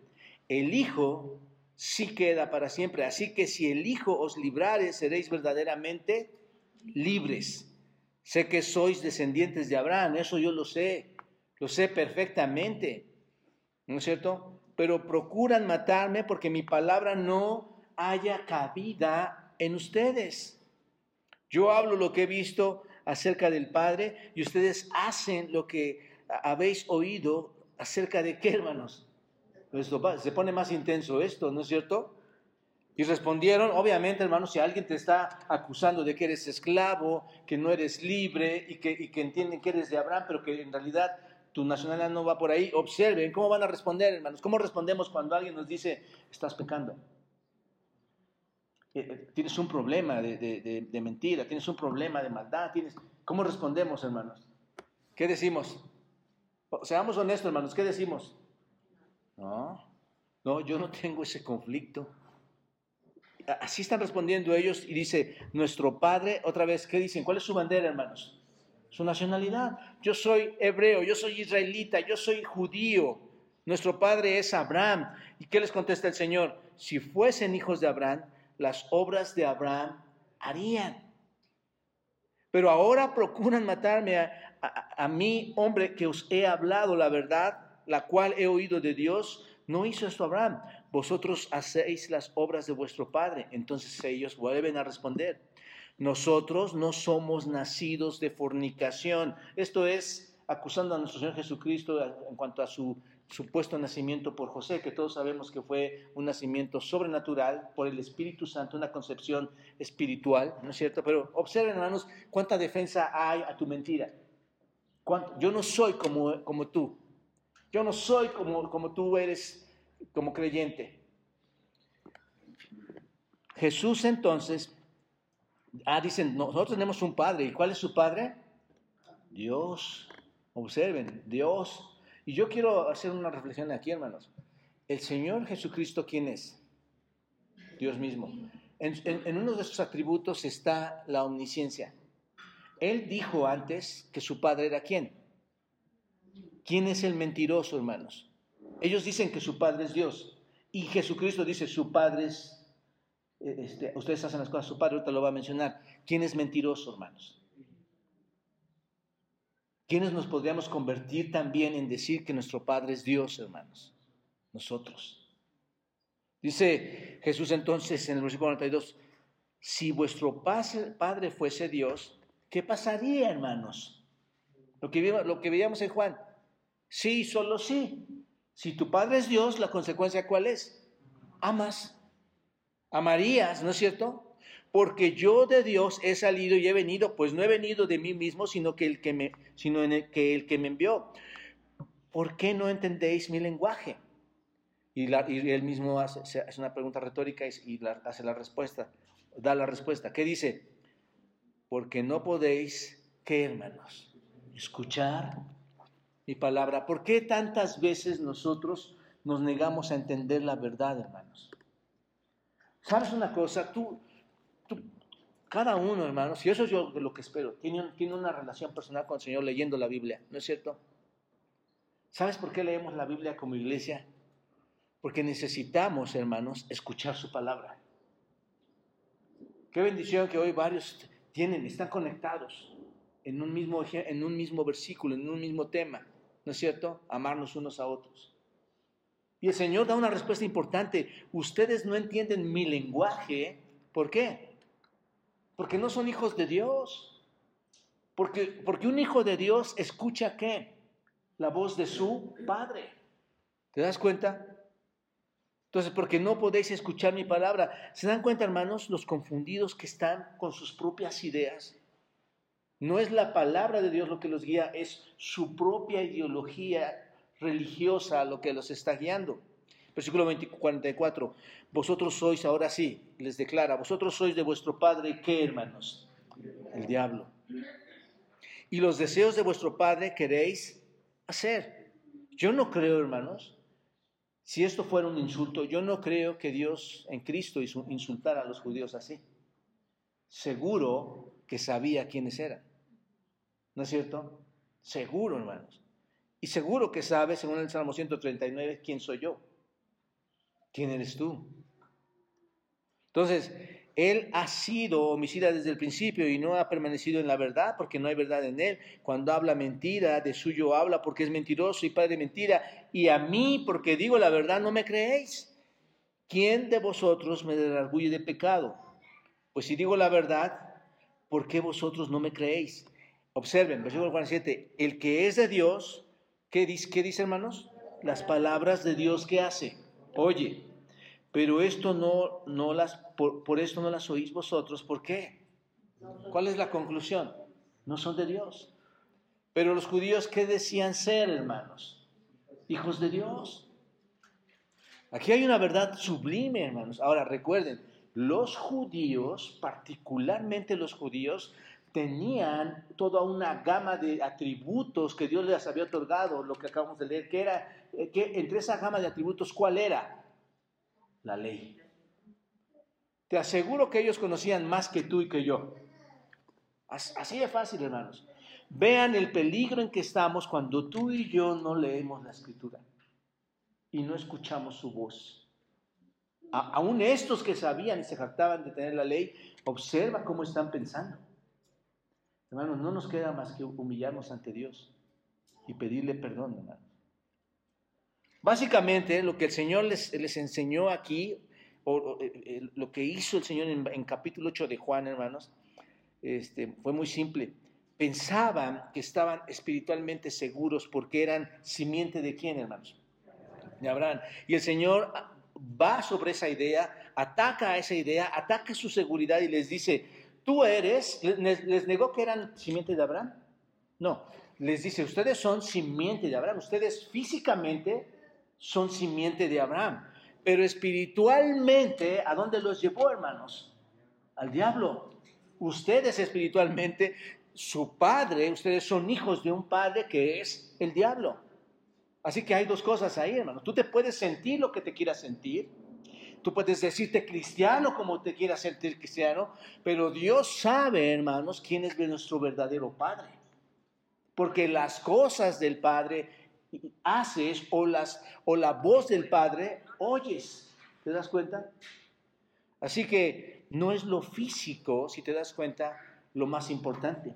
El Hijo sí queda para siempre. Así que si el Hijo os librare, seréis verdaderamente libres. Sé que sois descendientes de Abraham, eso yo lo sé, lo sé perfectamente. ¿No es cierto? Pero procuran matarme porque mi palabra no haya cabida en ustedes. Yo hablo lo que he visto acerca del Padre y ustedes hacen lo que habéis oído acerca de qué, hermanos. Pues se pone más intenso esto, ¿no es cierto? Y respondieron, obviamente, hermanos, si alguien te está acusando de que eres esclavo, que no eres libre y que, y que entienden que eres de Abraham, pero que en realidad tu nacionalidad no va por ahí, observen cómo van a responder, hermanos. ¿Cómo respondemos cuando alguien nos dice, estás pecando? Eh, eh, tienes un problema de, mentira, tienes un problema de maldad, tienes... ¿Cómo respondemos, hermanos? ¿Qué decimos? Seamos honestos, hermanos, ¿qué decimos? No, no, yo no tengo ese conflicto. Así están respondiendo ellos y dice, nuestro padre, otra vez, ¿qué dicen? ¿Cuál es su bandera, hermanos? Su nacionalidad. Yo soy hebreo, yo soy israelita, yo soy judío. Nuestro padre es Abraham. ¿Y qué les contesta el Señor? Si fuesen hijos de Abraham, las obras de Abraham harían. Pero ahora procuran matarme a, mí, hombre, que os he hablado la verdad, la cual he oído de Dios. No hizo esto Abraham. Vosotros hacéis las obras de vuestro Padre. Entonces ellos vuelven a responder. Nosotros no somos nacidos de fornicación. Esto es acusando a nuestro Señor Jesucristo en cuanto a su supuesto nacimiento por José, que todos sabemos que fue un nacimiento sobrenatural por el Espíritu Santo, una concepción espiritual, ¿no es cierto? Pero observen, hermanos, cuánta defensa hay a tu mentira. Yo no soy como, como tú. Yo no soy como, como tú eres como creyente. Jesús entonces, ah, dicen, nosotros tenemos un Padre. ¿Y cuál es su Padre? Dios. Observen, Dios y yo quiero hacer una reflexión aquí, hermanos. El Señor Jesucristo, ¿quién es? Dios mismo. En, uno de sus atributos está la omnisciencia. Él dijo antes que su padre era quién. ¿Quién es el mentiroso, hermanos? Ellos dicen que su padre es Dios. Y Jesucristo dice, su padre es, este, ustedes hacen las cosas, su padre ahorita lo va a mencionar. ¿Quién es mentiroso, hermanos? ¿Quiénes nos podríamos convertir también en decir que nuestro Padre es Dios, hermanos? Nosotros. Dice Jesús entonces en el versículo 42, si vuestro Padre fuese Dios, ¿qué pasaría, hermanos? Lo que, lo que veíamos en Juan. Sí, solo sí. Si tu Padre es Dios, la consecuencia cuál es? Amas. Amarías, ¿no es cierto? porque yo de Dios he salido y he venido, pues no he venido de mí mismo, sino que el que me, sino en el, que, el que me envió. ¿Por qué no entendéis mi lenguaje? Y, él mismo hace, una pregunta retórica y, hace la respuesta, da la respuesta. ¿Qué dice? Porque no podéis, ¿qué hermanos? Escuchar mi palabra. ¿Por qué tantas veces nosotros nos negamos a entender la verdad, hermanos? ¿Sabes una cosa? Tú, cada uno, hermanos, y eso es yo lo que espero, tiene, tiene una relación personal con el Señor leyendo la Biblia, ¿no es cierto? ¿Sabes por qué leemos la Biblia como iglesia? Porque necesitamos, hermanos, escuchar su palabra. Qué bendición que hoy varios tienen, están conectados en un mismo, en un mismo versículo, en un mismo tema, ¿no es cierto? Amarnos unos a otros. Y el Señor da una respuesta importante. Ustedes no entienden mi lenguaje. ¿Por qué? Porque no son hijos de Dios. Porque, porque un hijo de Dios escucha qué? La voz de su Padre. ¿Te das cuenta? Entonces, porque no podéis escuchar mi palabra. ¿Se dan cuenta, hermanos, los confundidos que están con sus propias ideas? No es la palabra de Dios lo que los guía, es su propia ideología religiosa lo que los está guiando. Versículo 44. Vosotros sois, ahora sí, les declara, vosotros sois de vuestro padre, ¿qué hermanos? El diablo. Y los deseos de vuestro padre queréis hacer. Yo no creo, hermanos, si esto fuera un insulto, yo no creo que Dios en Cristo insultara a los judíos así. Seguro que sabía quiénes eran. ¿No es cierto? Seguro, hermanos. Y seguro que sabe, según el Salmo 139, quién soy yo. ¿Quién eres tú? Entonces, él ha sido homicida desde el principio y no ha permanecido en la verdad porque no hay verdad en él. Cuando habla mentira, de suyo habla porque es mentiroso y padre mentira. Y a mí, porque digo la verdad, no me creéis. ¿Quién de vosotros me orgullo de pecado? Pues si digo la verdad, ¿por qué vosotros no me creéis? Observen, versículo 47, el que es de Dios, ¿qué dice, qué dice hermanos? Las palabras de Dios que hace. Oye, pero esto no, no las, por, por esto no las oís vosotros. ¿Por qué? ¿Cuál es la conclusión? No son de Dios. Pero los judíos, ¿qué decían ser, hermanos? Hijos de Dios. Aquí hay una verdad sublime, hermanos. Ahora recuerden, los judíos, particularmente los judíos, tenían toda una gama de atributos que Dios les había otorgado, lo que acabamos de leer, que era, eh, que entre esa gama de atributos, ¿cuál era? La ley. Te aseguro que ellos conocían más que tú y que yo. Así de fácil, hermanos. Vean el peligro en que estamos cuando tú y yo no leemos la escritura y no escuchamos su voz. aún estos que sabían y se jactaban de tener la ley, observa cómo están pensando. Hermanos, no nos queda más que humillarnos ante Dios y pedirle perdón, hermanos. Básicamente, lo que el Señor les, enseñó aquí, o, eh, eh, lo que hizo el Señor en, capítulo 8 de Juan, hermanos, este, fue muy simple. Pensaban que estaban espiritualmente seguros porque eran simiente de quién, hermanos? De Abraham. Y el Señor va sobre esa idea, ataca a esa idea, ataca su seguridad y les dice, tú eres, les, negó que eran simiente de Abraham. No, les dice, ustedes son simiente de Abraham, ustedes físicamente son simiente de Abraham, pero espiritualmente, ¿a dónde los llevó, hermanos? Al diablo. Ustedes espiritualmente, su padre, ustedes son hijos de un padre que es el diablo. Así que hay dos cosas ahí, hermanos. Tú te puedes sentir lo que te quieras sentir, Tú puedes decirte cristiano como te quieras sentir cristiano, pero Dios sabe, hermanos, quién es nuestro verdadero Padre. Porque las cosas del Padre haces o, las, o la voz del Padre oyes. ¿Te das cuenta? Así que no es lo físico, si te das cuenta, lo más importante.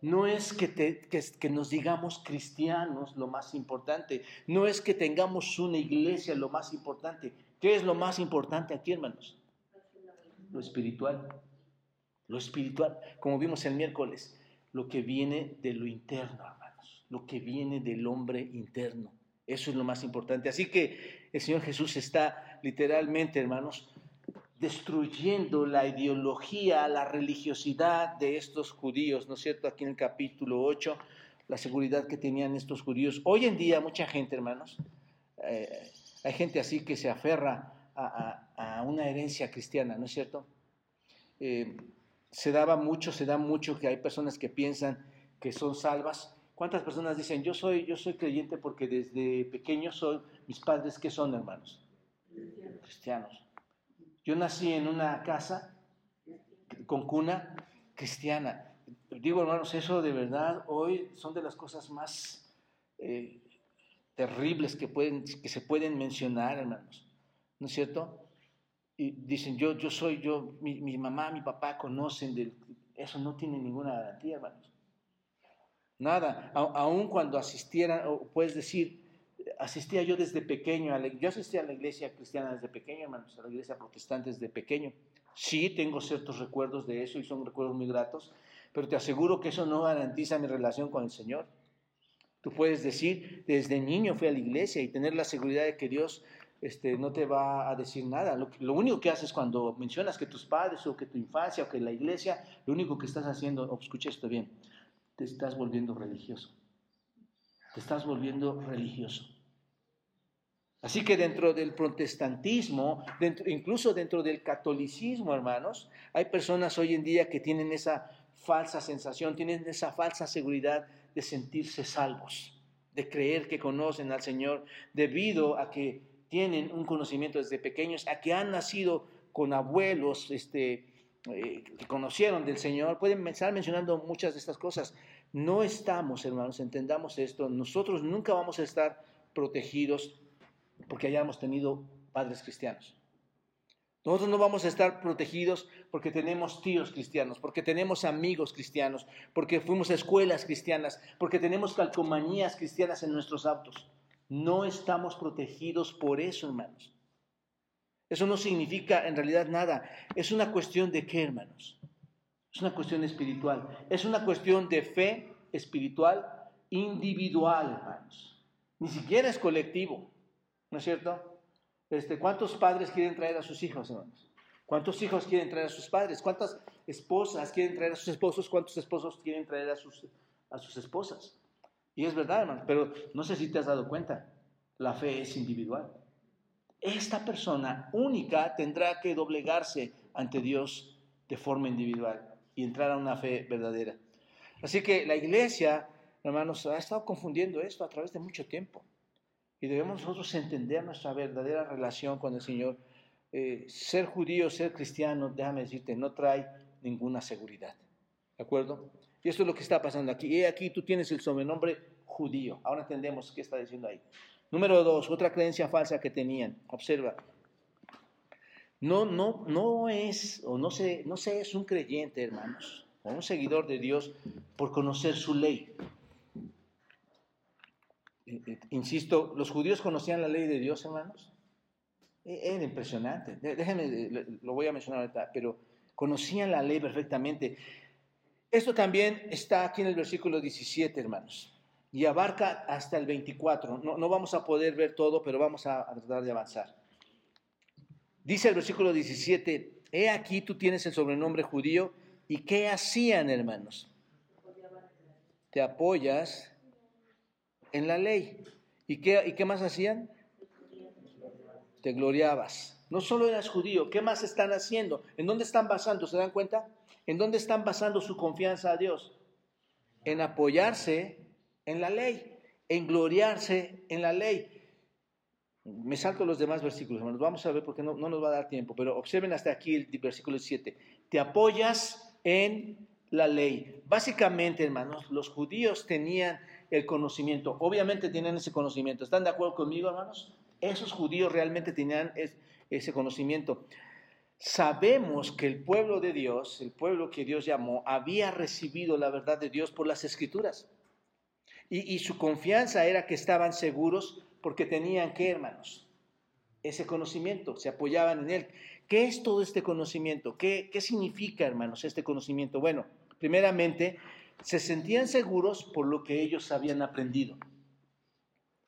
No es que, que, nos digamos cristianos lo más importante. No es que tengamos una iglesia lo más importante. ¿Qué es lo más importante aquí, hermanos? Lo espiritual. Lo espiritual, como vimos el miércoles, lo que viene de lo interno, hermanos, lo que viene del hombre interno. Eso es lo más importante. Así que el Señor Jesús está literalmente, hermanos, destruyendo la ideología, la religiosidad de estos judíos, ¿no es cierto? Aquí en el capítulo 8, la seguridad que tenían estos judíos. Hoy en día mucha gente, hermanos, eh, hay gente así que se aferra a, una herencia cristiana, ¿no es cierto? Eh, se daba mucho, se da mucho que hay personas que piensan que son salvas. ¿Cuántas personas dicen, yo soy, yo soy creyente porque desde pequeño soy, mis padres, ¿qué son hermanos? Cristianos. Yo nací en una casa con cuna cristiana. Digo, hermanos, eso de verdad hoy son de las cosas más eh, terribles que, pueden, que se pueden mencionar, hermanos. ¿No es cierto? Y dicen, yo, yo soy, yo, mi, mamá, mi papá conocen de Eso no tiene ninguna garantía, hermanos. Nada. aun cuando asistieran, o puedes decir, asistía yo desde pequeño, a yo asistía a la iglesia cristiana desde pequeño, hermanos, a la iglesia protestante desde pequeño. Sí, tengo ciertos recuerdos de eso y son recuerdos muy gratos, pero te aseguro que eso no garantiza mi relación con el Señor. Tú puedes decir, desde niño fui a la iglesia y tener la seguridad de que Dios este, no te va a decir nada. Lo, único que haces cuando mencionas que tus padres o que tu infancia o que la iglesia, lo único que estás haciendo, oh, escucha esto bien, te estás volviendo religioso. Te estás volviendo religioso. Así que dentro del protestantismo, dentro, incluso dentro del catolicismo, hermanos, hay personas hoy en día que tienen esa falsa sensación, tienen esa falsa seguridad de sentirse salvos, de creer que conocen al Señor, debido a que tienen un conocimiento desde pequeños, a que han nacido con abuelos este, eh, que conocieron del Señor. Pueden estar mencionando muchas de estas cosas. No estamos, hermanos, entendamos esto, nosotros nunca vamos a estar protegidos porque hayamos tenido padres cristianos. Nosotros no vamos a estar protegidos porque tenemos tíos cristianos, porque tenemos amigos cristianos, porque fuimos a escuelas cristianas, porque tenemos calcomanías cristianas en nuestros autos. No estamos protegidos por eso, hermanos. Eso no significa en realidad nada. Es una cuestión de qué, hermanos. Es una cuestión espiritual. Es una cuestión de fe espiritual individual, hermanos. Ni siquiera es colectivo. ¿No es cierto? Este, ¿Cuántos padres quieren traer a sus hijos, hermanos? ¿Cuántos hijos quieren traer a sus padres? ¿Cuántas esposas quieren traer a sus esposos? ¿Cuántos esposos quieren traer a sus, a sus esposas? Y es verdad, hermanos, pero no sé si te has dado cuenta, la fe es individual. Esta persona única tendrá que doblegarse ante Dios de forma individual y entrar a una fe verdadera. Así que la iglesia, hermanos, ha estado confundiendo esto a través de mucho tiempo. Y debemos nosotros entender nuestra verdadera relación con el Señor. Eh, ser judío, ser cristiano, déjame decirte, no trae ninguna seguridad. ¿De acuerdo? Y esto es lo que está pasando aquí. Y aquí tú tienes el sobrenombre judío. Ahora entendemos qué está diciendo ahí. Número dos, otra creencia falsa que tenían. Observa. No, no, no es, o no se, no se es un creyente, hermanos, o un seguidor de Dios por conocer su ley. Insisto, ¿los judíos conocían la ley de Dios, hermanos? E, era impresionante. Déjenme, lo voy a mencionar ahorita, pero conocían la ley perfectamente. Esto también está aquí en el versículo 17, hermanos, y abarca hasta el 24. No, no vamos a poder ver todo, pero vamos a, a tratar de avanzar. Dice el versículo 17, he aquí tú tienes el sobrenombre judío, ¿y qué hacían, hermanos? Te apoyas en la ley. ¿Y qué, ¿Y qué más hacían? Te gloriabas. No solo eras judío, ¿qué más están haciendo? ¿En dónde están basando? ¿Se dan cuenta? ¿En dónde están basando su confianza a Dios? En apoyarse en la ley, en gloriarse en la ley. Me salto los demás versículos, hermanos. Vamos a ver porque no, no nos va a dar tiempo, pero observen hasta aquí el versículo 7. Te apoyas en la ley. Básicamente, hermanos, los judíos tenían el conocimiento. Obviamente tienen ese conocimiento. ¿Están de acuerdo conmigo, hermanos? Esos judíos realmente tenían ese conocimiento. Sabemos que el pueblo de Dios, el pueblo que Dios llamó, había recibido la verdad de Dios por las escrituras. Y, su confianza era que estaban seguros porque tenían que, hermanos, ese conocimiento, se apoyaban en él. ¿Qué es todo este conocimiento? ¿Qué, qué significa, hermanos, este conocimiento? Bueno, primeramente, se sentían seguros por lo que ellos habían aprendido.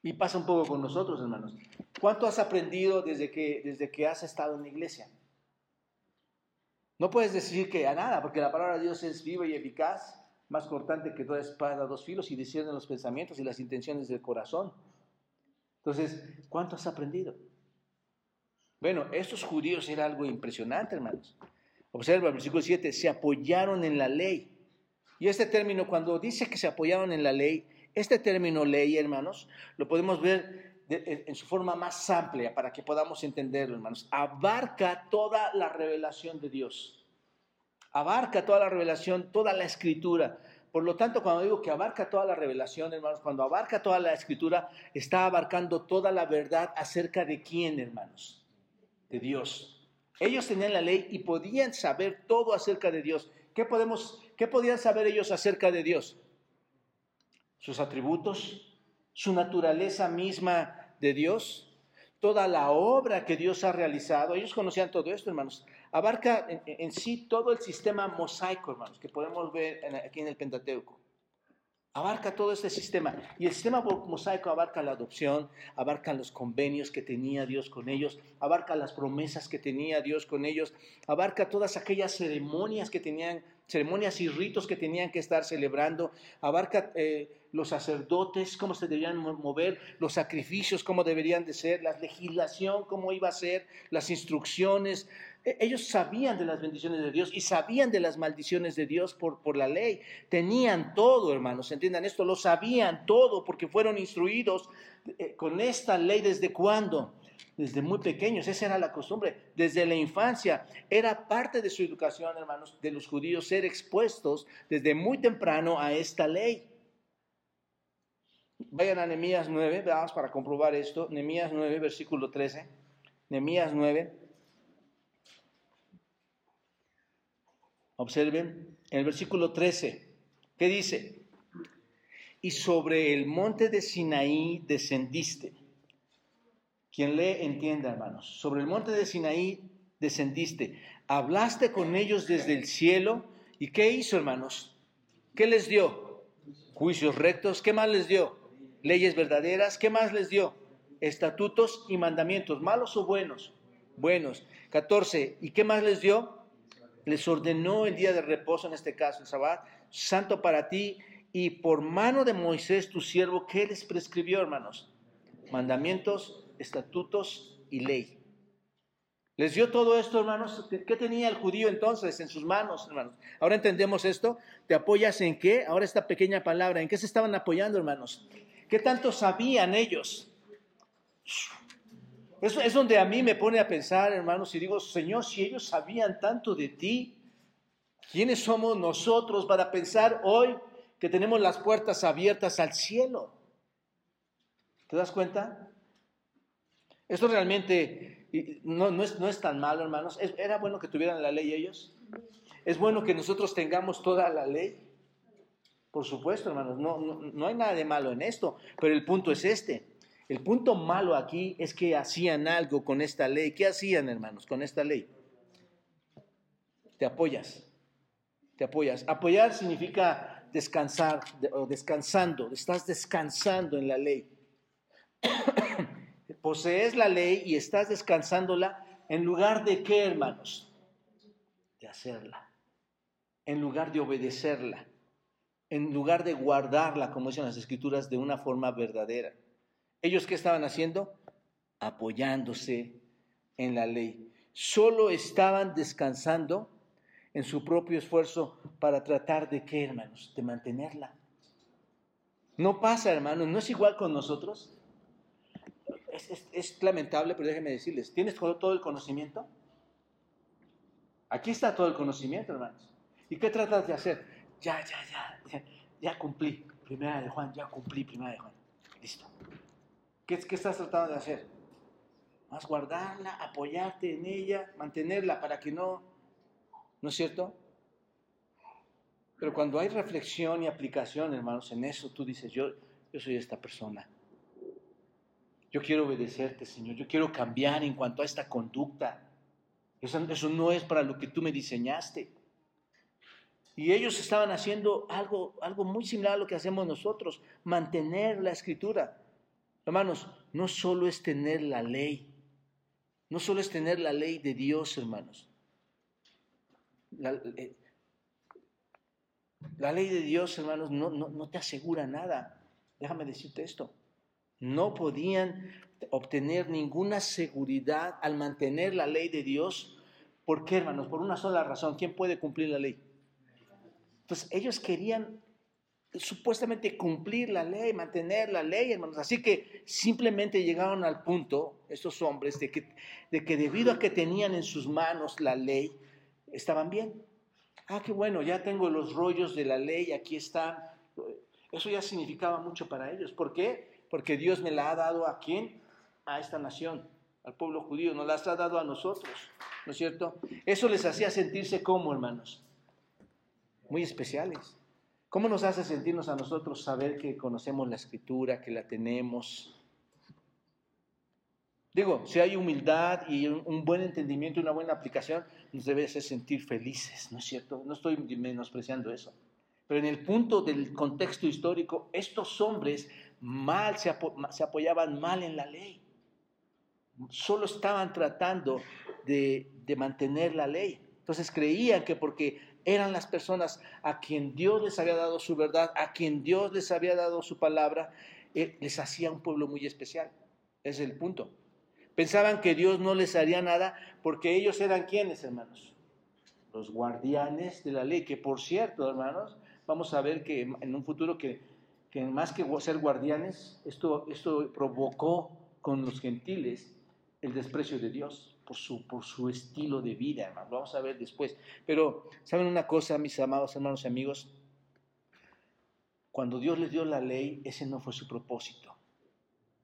Y pasa un poco con nosotros, hermanos. ¿Cuánto has aprendido desde que, desde que has estado en la iglesia? No puedes decir que a nada, porque la palabra de Dios es viva y eficaz, más cortante que toda espada dos filos y discierne los pensamientos y las intenciones del corazón. Entonces, ¿cuánto has aprendido? Bueno, estos judíos era algo impresionante, hermanos. Observa el versículo 7, se apoyaron en la ley y este término, cuando dice que se apoyaron en la ley, este término ley, hermanos, lo podemos ver en su forma más amplia para que podamos entenderlo, hermanos. Abarca toda la revelación de Dios. Abarca toda la revelación, toda la escritura. Por lo tanto, cuando digo que abarca toda la revelación, hermanos, cuando abarca toda la escritura, está abarcando toda la verdad acerca de quién, hermanos. De Dios. Ellos tenían la ley y podían saber todo acerca de Dios. ¿Qué podemos ¿Qué podían saber ellos acerca de Dios? Sus atributos, su naturaleza misma de Dios, toda la obra que Dios ha realizado. Ellos conocían todo esto, hermanos. Abarca en, sí todo el sistema mosaico, hermanos, que podemos ver aquí en el Pentateuco. Abarca todo este sistema. Y el sistema mosaico abarca la adopción, abarca los convenios que tenía Dios con ellos, abarca las promesas que tenía Dios con ellos, abarca todas aquellas ceremonias que tenían, ceremonias y ritos que tenían que estar celebrando, abarca eh, los sacerdotes, cómo se debían mover, los sacrificios, cómo deberían de ser, la legislación, cómo iba a ser, las instrucciones, e, ellos sabían de las bendiciones de Dios y sabían de las maldiciones de Dios por, por la ley. Tenían todo, hermanos, entiendan esto, lo sabían todo porque fueron instruidos eh, con esta ley desde cuándo? Desde muy pequeños, esa era la costumbre, desde la infancia. Era parte de su educación, hermanos, de los judíos ser expuestos desde muy temprano a esta ley. Vayan a Nehemías 9, vamos para comprobar esto. Nehemías 9, versículo 13. Nehemías 9. Observen en el versículo 13, ¿qué dice? Y sobre el monte de Sinaí descendiste. Quien lee entienda, hermanos. Sobre el monte de Sinaí descendiste. Hablaste con ellos desde el cielo. ¿Y qué hizo, hermanos? ¿Qué les dio? Juicios rectos. ¿Qué más les dio? Leyes verdaderas. ¿Qué más les dio? Estatutos y mandamientos. ¿Malos o buenos? Buenos. 14. ¿Y qué más les dio? les ordenó el día de reposo, en este caso el sabbat, santo para ti, y por mano de Moisés, tu siervo, ¿qué les prescribió, hermanos? Mandamientos, estatutos y ley. Les dio todo esto, hermanos. ¿Qué tenía el judío entonces en sus manos, hermanos? Ahora entendemos esto. ¿Te apoyas en qué? Ahora esta pequeña palabra. ¿En qué se estaban apoyando, hermanos? ¿Qué tanto sabían ellos? Eso es donde a mí me pone a pensar, hermanos, y digo, Señor, si ellos sabían tanto de ti, ¿quiénes somos nosotros para pensar hoy que tenemos las puertas abiertas al cielo? ¿Te das cuenta? Esto realmente no, es, no es, tan malo, hermanos. ¿Era bueno que tuvieran la ley ellos? ¿Es bueno que nosotros tengamos toda la ley? Por supuesto, hermanos, no, no, no hay nada de malo en esto, pero el punto es este. El punto malo aquí es que hacían algo con esta ley. ¿Qué hacían, hermanos, con esta ley? Te apoyas. Te apoyas. Apoyar significa descansar o descansando. Estás descansando en la ley. <coughs> Posees la ley y estás descansándola en lugar de qué, hermanos? De hacerla. En lugar de obedecerla. En lugar de guardarla, como dicen las escrituras, de una forma verdadera. ¿Ellos qué estaban haciendo? Apoyándose en la ley. Solo estaban descansando en su propio esfuerzo para tratar de qué, hermanos? De mantenerla. No pasa, hermanos, no es igual con nosotros. Es, lamentable, pero déjenme decirles, ¿tienes todo, el conocimiento? Aquí está todo el conocimiento, hermanos. ¿Y qué tratas de hacer? Ya, ya, ya, ya, cumplí. Primera de Juan, ya cumplí, primera de Juan. Listo. ¿Qué, ¿Qué estás tratando de hacer? Más guardarla, apoyarte en ella, mantenerla para que no, ¿no es cierto? Pero cuando hay reflexión y aplicación, hermanos, en eso tú dices, yo, yo soy esta persona. Yo quiero obedecerte, Señor. Yo quiero cambiar en cuanto a esta conducta. Eso, no es para lo que tú me diseñaste. Y ellos estaban haciendo algo, algo muy similar a lo que hacemos nosotros, mantener la escritura. Hermanos, no solo es tener la ley, no solo es tener la ley de Dios, hermanos. La, eh, ley de Dios, hermanos, no, no te asegura nada. Déjame decirte esto. No podían obtener ninguna seguridad al mantener la ley de Dios. ¿Por qué, hermanos? Por una sola razón. ¿Quién puede cumplir la ley? Entonces, ellos querían supuestamente cumplir la ley, mantener la ley, hermanos. Así que simplemente llegaron al punto, estos hombres, de que, de que debido a que tenían en sus manos la ley, estaban bien. Ah, qué bueno, ya tengo los rollos de la ley, aquí están. Eso ya significaba mucho para ellos. ¿Por qué? Porque Dios me la ha dado a quién? A esta nación, al pueblo judío, nos las ha dado a nosotros, ¿no es cierto? Eso les hacía sentirse como, hermanos, muy especiales ¿Cómo nos hace sentirnos a nosotros saber que conocemos la escritura, que la tenemos? Digo, si hay humildad y un buen entendimiento, una buena aplicación, nos debe hacer sentir felices, ¿no es cierto? No estoy menospreciando eso. Pero en el punto del contexto histórico, estos hombres mal se, apoyaban mal en la ley. Solo estaban tratando de, mantener la ley. Entonces creían que porque eran las personas a quien Dios les había dado su verdad, a quien Dios les había dado su palabra, eh, les hacía un pueblo muy especial. Ese es el punto. Pensaban que Dios no les haría nada porque ellos eran quienes, hermanos? Los guardianes de la ley, que por cierto, hermanos, vamos a ver que en un futuro que, más que ser guardianes, esto, esto provocó con los gentiles el desprecio de Dios por su, por su estilo de vida, hermanos. Vamos a ver después. Pero, ¿saben una cosa, mis amados hermanos y amigos? Cuando Dios les dio la ley, ese no fue su propósito.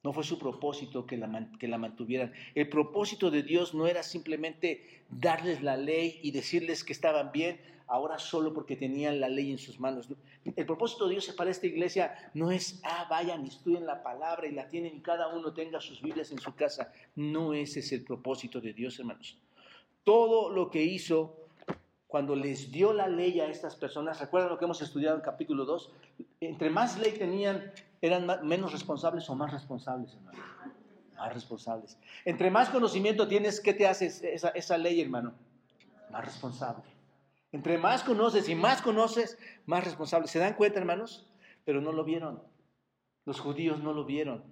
No fue su propósito que la, que la mantuvieran. El propósito de Dios no era simplemente darles la ley y decirles que estaban bien, ahora solo porque tenían la ley en sus manos. El propósito de Dios para esta iglesia no es, ah, vayan y estudien la palabra y la tienen y cada uno tenga sus Biblias en su casa. No ese es el propósito de Dios, hermanos. Todo lo que hizo cuando les dio la ley a estas personas, recuerdan lo que hemos estudiado en capítulo 2, entre más ley tenían, eran menos responsables o más responsables, hermano. Más responsables. Entre más conocimiento tienes, ¿qué te hace esa, esa ley, hermano? Más responsable. Entre más conoces y más conoces, más responsable. ¿Se dan cuenta, hermanos? Pero no lo vieron. Los judíos no lo vieron.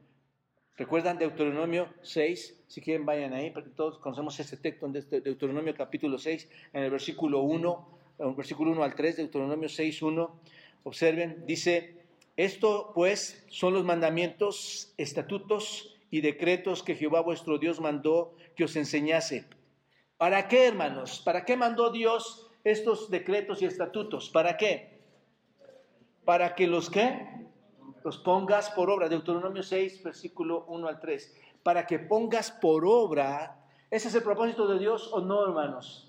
¿Recuerdan Deuteronomio 6? Si quieren, vayan ahí, porque todos conocemos este texto de Deuteronomio capítulo 6, en el versículo 1, versículo 1 al 3, Deuteronomio 6, 1. Observen, dice, esto pues son los mandamientos, estatutos y decretos que Jehová vuestro Dios mandó que os enseñase. ¿Para qué, hermanos? ¿Para qué mandó Dios estos decretos y estatutos? ¿Para qué? Para que los los pongas por obra. Deuteronomio 6, versículo 1 al 3. Para que pongas por obra. ¿Ese es el propósito de Dios o no, hermanos?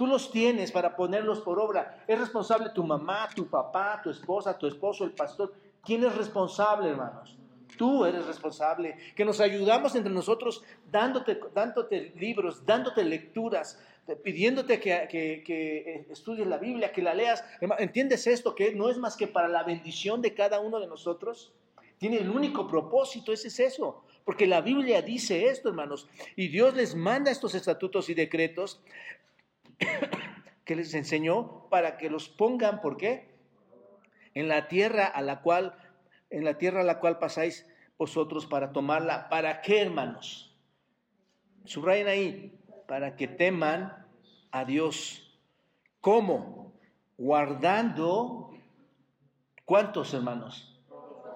Tú los tienes para ponerlos por obra. Es responsable tu mamá, tu papá, tu esposa, tu esposo, el pastor. ¿Quién es responsable, hermanos? Tú eres responsable. Que nos ayudamos entre nosotros dándote, dándote libros, dándote lecturas, pidiéndote que, que, estudies la Biblia, que la leas. ¿Entiendes esto? Que no es más que para la bendición de cada uno de nosotros. Tiene el único propósito, ese es eso. Porque la Biblia dice esto, hermanos. Y Dios les manda estos estatutos y decretos <coughs> que les enseñó para que los pongan, ¿por qué? En la tierra a la cual, en la tierra a la cual pasáis vosotros para tomarla. ¿Para qué, hermanos? Subrayen ahí, para que teman a Dios. ¿Cómo? Guardando, ¿cuántos hermanos?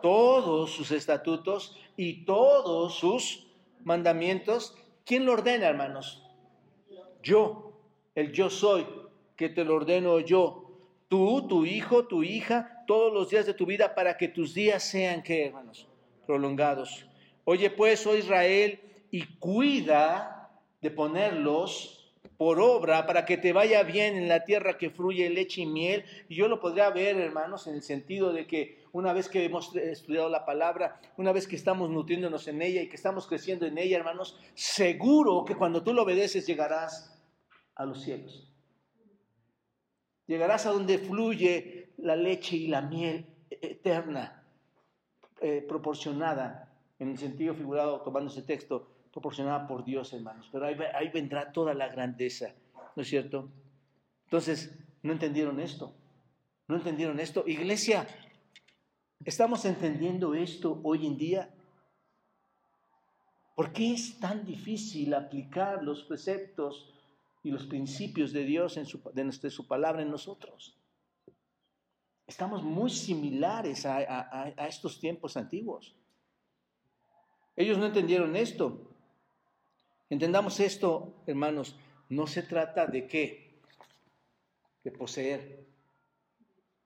Todos sus estatutos y todos sus mandamientos. ¿Quién lo ordena, hermanos? Yo, el yo soy, que te lo ordeno yo. Tú, tu hijo, tu hija, todos los días de tu vida para que tus días sean, ¿qué, hermanos? Prolongados. Oye, pues, oh Israel, y cuida de ponerlos por obra para que te vaya bien en la tierra que fluye leche y miel. Y yo lo podría ver, hermanos, en el sentido de que una vez que hemos estudiado la palabra, una vez que estamos nutriéndonos en ella y que estamos creciendo en ella, hermanos, seguro que cuando tú lo obedeces llegarás a los cielos. Llegarás a donde fluye la leche y la miel eterna, eh, proporcionada, en el sentido figurado, tomando ese texto, proporcionada por Dios, hermanos. Pero ahí, ahí vendrá toda la grandeza, ¿no es cierto? Entonces, no entendieron esto. No entendieron esto. Iglesia, ¿estamos entendiendo esto hoy en día? ¿Por qué es tan difícil aplicar los preceptos y los principios de Dios en su, de, su palabra en nosotros? Estamos muy similares a, a estos tiempos antiguos. Ellos no entendieron esto. Entendamos esto, hermanos, no se trata de qué, de poseer.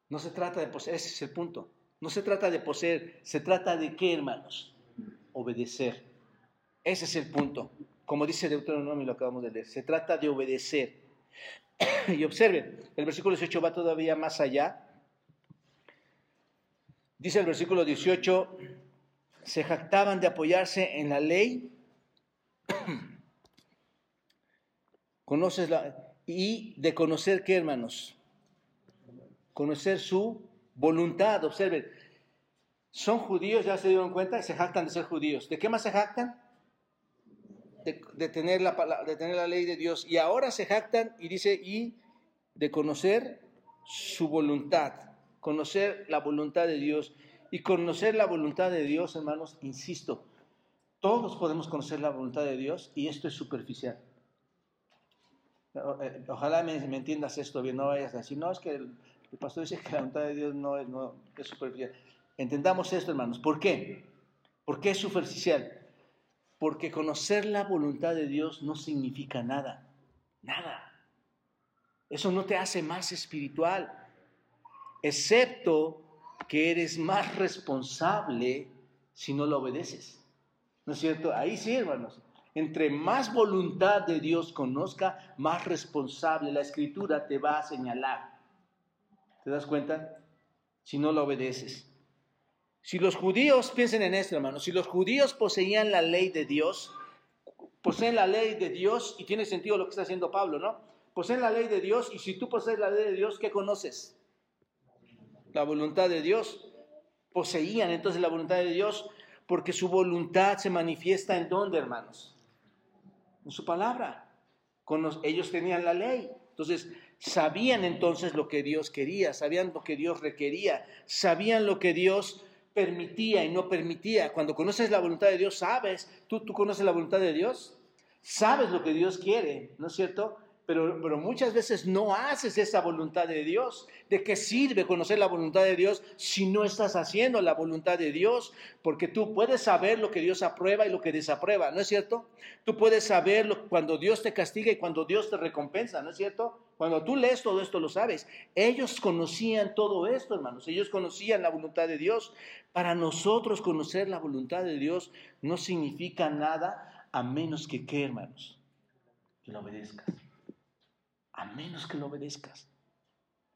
No se trata de poseer, ese es el punto. No se trata de poseer, se trata de qué, hermanos? Obedecer. Ese es el punto. Como dice Deuteronomio, lo acabamos de leer, se trata de obedecer. <coughs> y observen, el versículo 18 va todavía más allá. Dice el versículo 18, se jactaban de apoyarse en la ley. <coughs> Conoces la, y de conocer qué, hermanos? Conocer su voluntad. Observen, son judíos, ya se dieron cuenta, se jactan de ser judíos. ¿De qué más se jactan? De, tener la, ley de Dios. Y ahora se jactan y dice, y de conocer su voluntad, conocer la voluntad de Dios. Y conocer la voluntad de Dios, hermanos, insisto, todos podemos conocer la voluntad de Dios y esto es superficial. Eh, ojalá me, entiendas esto bien, no vayas a decir, no, es que el, pastor dice que la voluntad de Dios no, no es superficial. Entendamos esto, hermanos. ¿Por qué? ¿Por qué es superficial? Porque conocer la voluntad de Dios no significa nada. Nada. Eso no te hace más espiritual. Excepto que eres más responsable si no lo obedeces. ¿No es cierto? Ahí sí, hermanos. Entre más voluntad de Dios conozca, más responsable la escritura te va a señalar. ¿Te das cuenta? Si no lo obedeces. Si los judíos, piensen en esto, hermanos, si los judíos poseían la ley de Dios, poseen la ley de Dios, y tiene sentido lo que está haciendo Pablo, ¿no? Poseen la ley de Dios, y si tú posees la ley de Dios, ¿qué conoces? La voluntad de Dios. Poseían entonces la voluntad de Dios, porque su voluntad se manifiesta en dónde, hermanos? En su palabra. Con ellos tenían la ley. Entonces, sabían entonces lo que Dios quería, sabían lo que Dios requería, sabían lo que Dios permitía y no permitía. Cuando conoces la voluntad de Dios, sabes, tú, tú conoces la voluntad de Dios, sabes lo que Dios quiere, ¿no es cierto? Pero, pero, muchas veces no haces esa voluntad de Dios. ¿De qué sirve conocer la voluntad de Dios si no estás haciendo la voluntad de Dios? Porque tú puedes saber lo que Dios aprueba y lo que desaprueba, ¿no es cierto? Tú puedes saber cuando Dios te castiga y cuando Dios te recompensa, ¿no es cierto? Cuando tú lees todo esto lo sabes. Ellos conocían todo esto, hermanos. Ellos conocían la voluntad de Dios. Para nosotros conocer la voluntad de Dios no significa nada a menos que qué, hermanos, que lo obedezcas. A menos que lo obedezcas.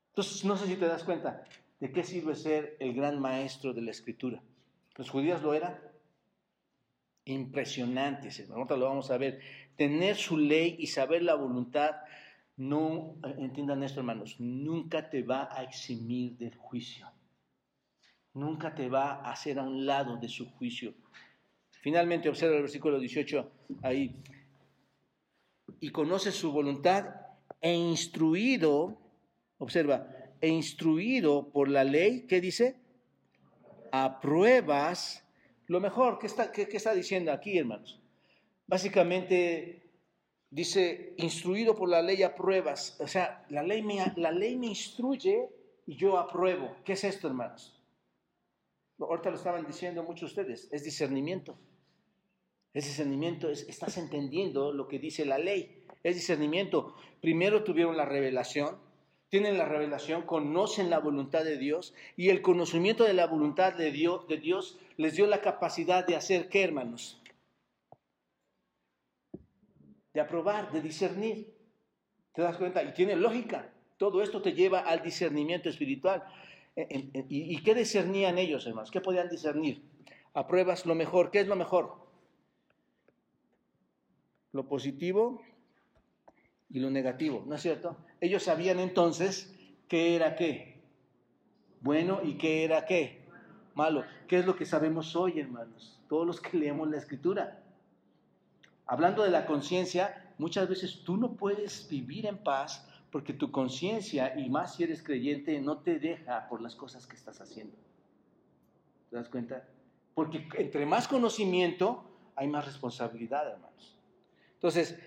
Entonces, no sé si te das cuenta de qué sirve ser el gran maestro de la escritura. Los judíos lo eran. Impresionantes, hermanos. Ahorita lo vamos a ver. Tener su ley y saber la voluntad no, entiendan esto hermanos, nunca te va a eximir del juicio. Nunca te va a hacer a un lado de su juicio. Finalmente observa el versículo 18 ahí. Y conoce su voluntad e instruido, observa, e instruido por la ley, ¿qué dice? Apruebas lo mejor. ¿Qué está, qué está diciendo aquí, hermanos? Básicamente dice, instruido por la ley apruebas. O sea, la ley me, la ley me instruye y yo apruebo. ¿Qué es esto, hermanos? Ahorita lo estaban diciendo muchos de ustedes, es discernimiento. Es discernimiento, es, estás entendiendo lo que dice la ley. Es discernimiento. Primero tuvieron la revelación, tienen la revelación, conocen la voluntad de Dios y el conocimiento de la voluntad de Dios, de Dios les dio la capacidad de hacer qué, hermanos? De aprobar, de discernir. ¿Te das cuenta? Y tiene lógica. Todo esto te lleva al discernimiento espiritual. ¿Y qué discernían ellos, hermanos? ¿Qué podían discernir? Apruebas lo mejor. ¿Qué es lo mejor? Lo positivo y lo negativo, ¿no es cierto? Ellos sabían entonces qué era qué. Bueno y qué era qué. Malo. ¿Qué es lo que sabemos hoy, hermanos? Todos los que leemos la escritura hablando de la conciencia, muchas veces tú no puedes vivir en paz porque tu conciencia, y más si eres creyente, no te deja por las cosas que estás haciendo. ¿Te das cuenta? Porque entre más conocimiento, hay más responsabilidad, hermanos. Entonces,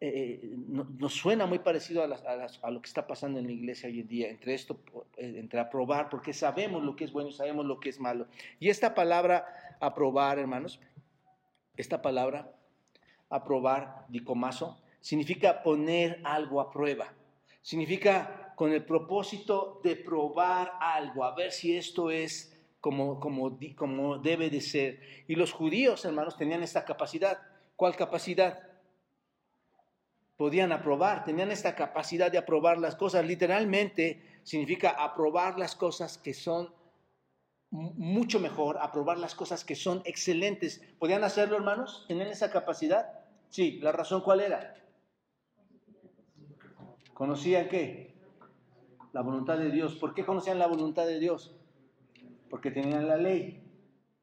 eh, nos suena muy parecido a, lo que está pasando en la iglesia hoy en día, entre esto, eh, entre aprobar, porque sabemos lo que es bueno y sabemos lo que es malo. Y esta palabra aprobar, hermanos, esta palabra aprobar, dicomaso, significa poner algo a prueba. Significa con el propósito de probar algo, a ver si esto es como, como, como debe de ser. Y los judíos, hermanos, tenían esta capacidad. ¿Cuál capacidad? Podían aprobar, tenían esta capacidad de aprobar las cosas. Literalmente significa aprobar las cosas que son mucho mejor, aprobar las cosas que son excelentes. ¿Podían hacerlo, hermanos? ¿Tenían esa capacidad? Sí, ¿la razón cuál era? ¿Conocían qué? La voluntad de Dios. ¿Por qué conocían la voluntad de Dios? Porque tenían la ley.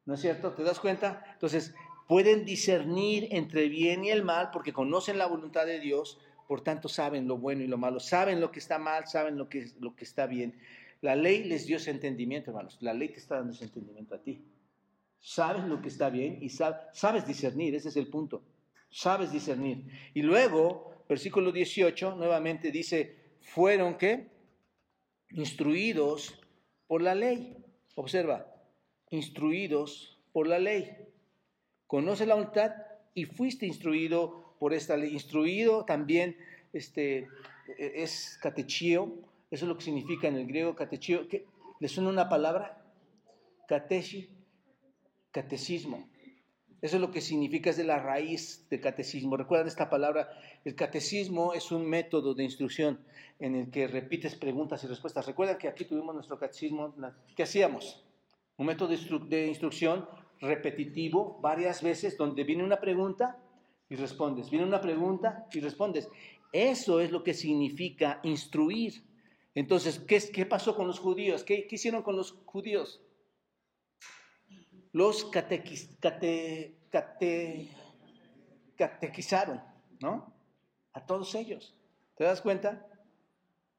¿No es cierto? ¿Te das cuenta? Entonces, pueden discernir entre bien y el mal porque conocen la voluntad de Dios, por tanto saben lo bueno y lo malo, saben lo que está mal, saben lo que, lo que está bien. La ley les dio ese entendimiento, hermanos. La ley te está dando ese entendimiento a ti. Sabes lo que está bien y sabes discernir, ese es el punto. Sabes discernir. Y luego, versículo 18, nuevamente dice, fueron que instruidos por la ley. Observa, instruidos por la ley. Conoce la voluntad y fuiste instruido por esta ley. Instruido también este, es catechio, eso es lo que significa en el griego catechio. ¿Le suena una palabra? Catechi, catecismo. Eso es lo que significa, es de la raíz de catecismo. ¿Recuerdan esta palabra? El catecismo es un método de instrucción en el que repites preguntas y respuestas. ¿Recuerdan que aquí tuvimos nuestro catecismo? ¿Qué hacíamos? Un método de instrucción repetitivo varias veces donde viene una pregunta y respondes. Viene una pregunta y respondes. Eso es lo que significa instruir. Entonces, ¿qué, qué pasó con los judíos? ¿Qué, hicieron con los judíos? Los catequizaron, ¿no? A todos ellos. ¿Te das cuenta?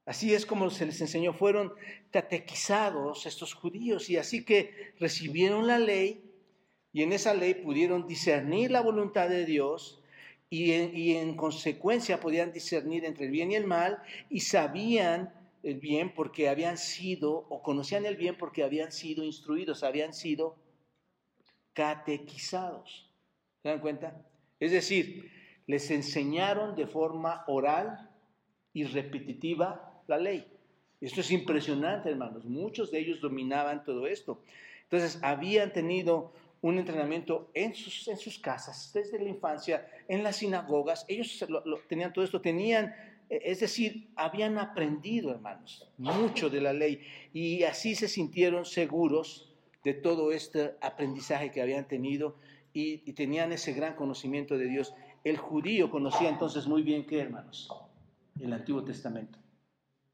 Así es como se les enseñó, fueron catequizados estos judíos y así que recibieron la ley y en esa ley pudieron discernir la voluntad de Dios y en, y en consecuencia podían discernir entre el bien y el mal y sabían el bien porque habían sido, o conocían el bien porque habían sido instruidos, habían sido catequizados. ¿Se dan cuenta? Es decir, les enseñaron de forma oral y repetitiva la ley. Esto es impresionante, hermanos. Muchos de ellos dominaban todo esto. Entonces, habían tenido un entrenamiento en sus, en sus casas, desde la infancia, en las sinagogas. Ellos tenían todo esto, tenían e, es decir, habían aprendido, hermanos, mucho de la ley y así se sintieron seguros de todo este aprendizaje que habían tenido y, tenían ese gran conocimiento de Dios. El judío conocía entonces muy bien qué, hermanos, el Antiguo Testamento.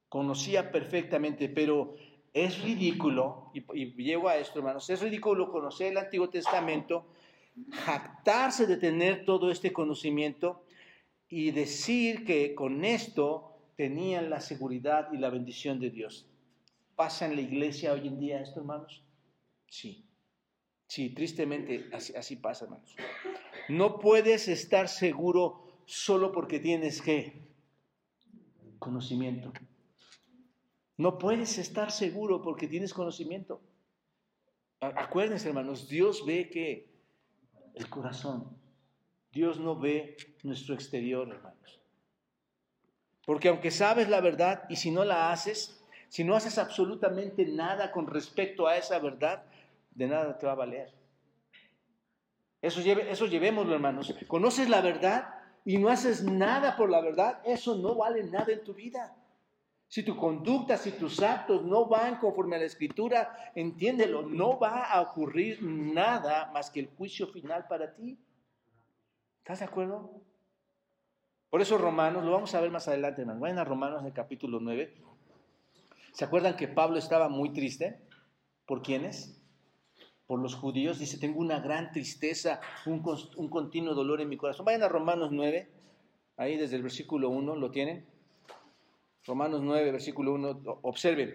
Conocía perfectamente, pero es ridículo, y, y llego a esto, hermanos, es ridículo conocer el Antiguo Testamento, jactarse de tener todo este conocimiento y decir que con esto tenían la seguridad y la bendición de Dios. ¿Pasa en la iglesia hoy en día esto, hermanos? Sí. Sí, tristemente así, así pasa, hermanos. No puedes estar seguro solo porque tienes que conocimiento. No puedes estar seguro porque tienes conocimiento. Acuérdense, hermanos, Dios ve que el corazón. Dios no ve nuestro exterior, hermanos. Porque aunque sabes la verdad y si no la haces, si no haces absolutamente nada con respecto a esa verdad, de nada te va a valer. Eso, lleve, eso llevémoslo, hermanos. Conoces la verdad y no haces nada por la verdad, eso no vale nada en tu vida. Si tu conducta, si tus actos no van conforme a la escritura, entiéndelo, no va a ocurrir nada más que el juicio final para ti. ¿Estás de acuerdo? Por eso Romanos, lo vamos a ver más adelante, hermanos. Vayan a Romanos el capítulo 9. ¿Se acuerdan que Pablo estaba muy triste? ¿Por quiénes? Por los judíos. Dice, tengo una gran tristeza, un, un continuo dolor en mi corazón. Vayan a Romanos 9, ahí desde el versículo 1, ¿lo tienen? Romanos 9, versículo 1, observen.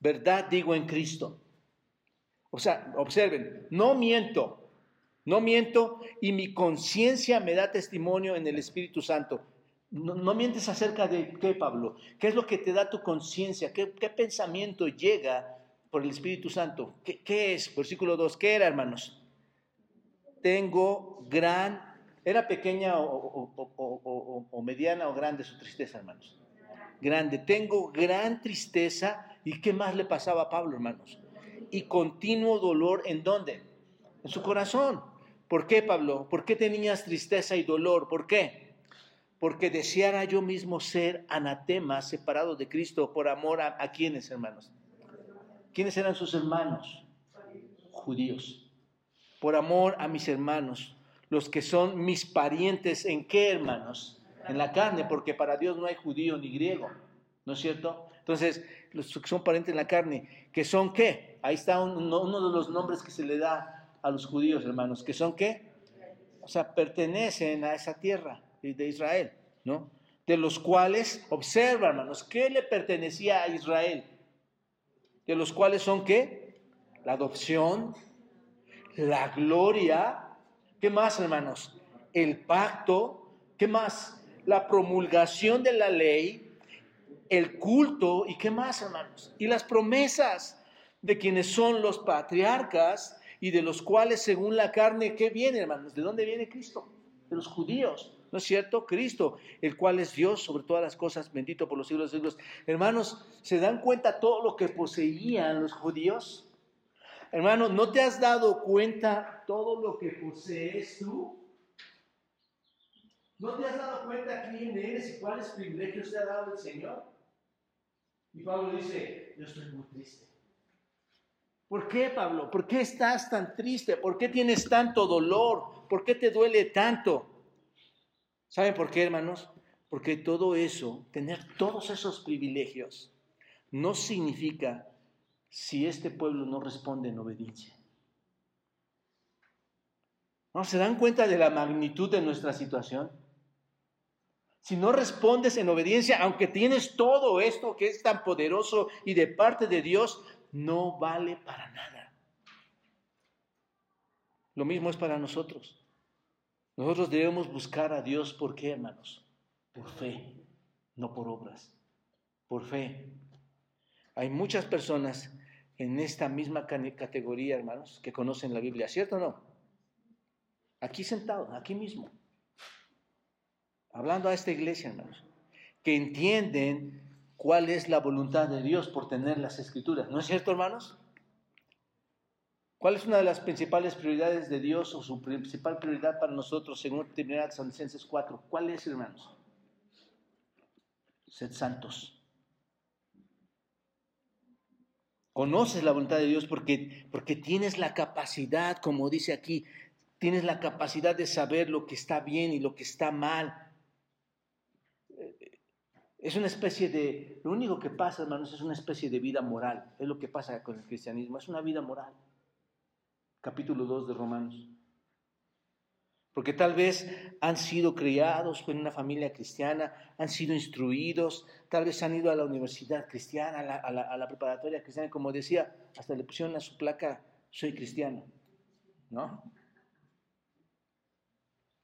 Verdad digo en Cristo. O sea, observen, no miento. No miento y mi conciencia me da testimonio en el Espíritu Santo. No, mientes acerca de qué, Pablo. ¿Qué es lo que te da tu conciencia? ¿Qué, pensamiento llega por el Espíritu Santo? ¿Qué, es? Versículo 2. ¿Qué era, hermanos? Tengo gran... ¿Era pequeña o, o mediana o grande su tristeza, hermanos? Grande. Tengo gran tristeza. ¿Y qué más le pasaba a Pablo, hermanos? Y continuo dolor en dónde? En su corazón. ¿Por qué, Pablo? ¿Por qué tenías tristeza y dolor? ¿Por qué? Porque deseara yo mismo ser anatema, separado de Cristo, por amor a quienes, hermanos. ¿Quiénes eran sus hermanos? judíos, por amor a mis hermanos, los que son mis parientes, ¿en qué hermanos? En la carne, porque para Dios no hay judío ni griego, ¿no es cierto? Entonces, los que son parientes en la carne, que son qué? Ahí está uno, de los nombres que se le da a los judíos, hermanos, que son qué? O sea, pertenecen a esa tierra de Israel, ¿no? De los cuales, observa, hermanos, ¿qué le pertenecía a Israel? De los cuales son qué? La adopción, la gloria, ¿qué más, hermanos? El pacto, ¿qué más? La promulgación de la ley, el culto y qué más, hermanos. Y las promesas de quienes son los patriarcas y de los cuales según la carne, ¿qué viene, hermanos? ¿De dónde viene Cristo? De los judíos. ¿No es cierto? Cristo, el cual es Dios sobre todas las cosas, bendito por los siglos de siglos. Hermanos, ¿se dan cuenta todo lo que poseían los judíos? Hermano, ¿no te has dado cuenta todo lo que posees tú? ¿No te has dado cuenta quién eres y cuáles privilegios te ha dado el Señor? Y Pablo dice, yo estoy muy triste. ¿Por qué, Pablo? ¿Por qué estás tan triste? ¿Por qué tienes tanto dolor? ¿Por qué te duele tanto? ¿Saben por qué, hermanos? Porque todo eso, tener todos esos privilegios, no significa si este pueblo no responde en obediencia. ¿No se dan cuenta de la magnitud de nuestra situación? Si no respondes en obediencia, aunque tienes todo esto que es tan poderoso y de parte de Dios, no vale para nada. Lo mismo es para nosotros. Nosotros debemos buscar a Dios, ¿por qué, hermanos? Por fe, no por obras. Por fe. Hay muchas personas en esta misma categoría, hermanos, que conocen la Biblia, ¿cierto o no? Aquí sentados, aquí mismo hablando a esta iglesia, hermanos, que entienden cuál es la voluntad de Dios por tener las escrituras. ¿No es cierto, hermanos? ¿Cuál es una de las principales prioridades de Dios o su principal prioridad para nosotros según San Tesalonicenses 4? ¿Cuál es, hermanos? Sed santos. Conoces la voluntad de Dios porque, porque tienes la capacidad, como dice aquí, tienes la capacidad de saber lo que está bien y lo que está mal es una especie de, lo único que pasa, hermanos, es una especie de vida moral. Es lo que pasa con el cristianismo, es una vida moral. Capítulo 2 de Romanos. Porque tal vez han sido criados en una familia cristiana, han sido instruidos, tal vez han ido a la universidad cristiana, a la, a la preparatoria cristiana, como decía, hasta le pusieron a su placa, soy cristiano, ¿no?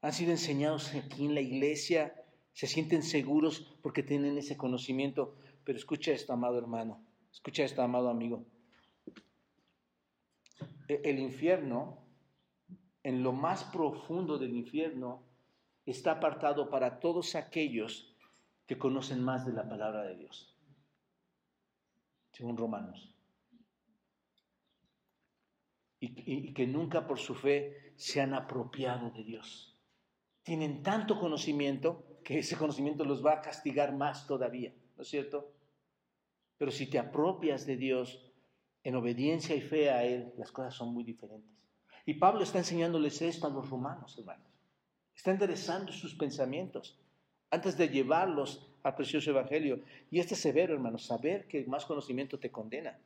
Han sido enseñados aquí en la iglesia, se sienten seguros porque tienen ese conocimiento. Pero escucha esto, amado hermano, escucha esto, amado amigo. E-, el infierno, en lo más profundo del infierno, está apartado para todos aquellos que conocen más de la palabra de Dios, según Romanos. Y, que nunca por su fe se han apropiado de Dios. Tienen tanto conocimiento que ese conocimiento los va a castigar más todavía, ¿no es cierto? Pero si te apropias de Dios en obediencia y fe a Él, las cosas son muy diferentes. Y Pablo está enseñándoles esto a los romanos, hermanos. Está enderezando sus pensamientos antes de llevarlos al precioso Evangelio. Y este es severo, hermanos, saber que más conocimiento te condena.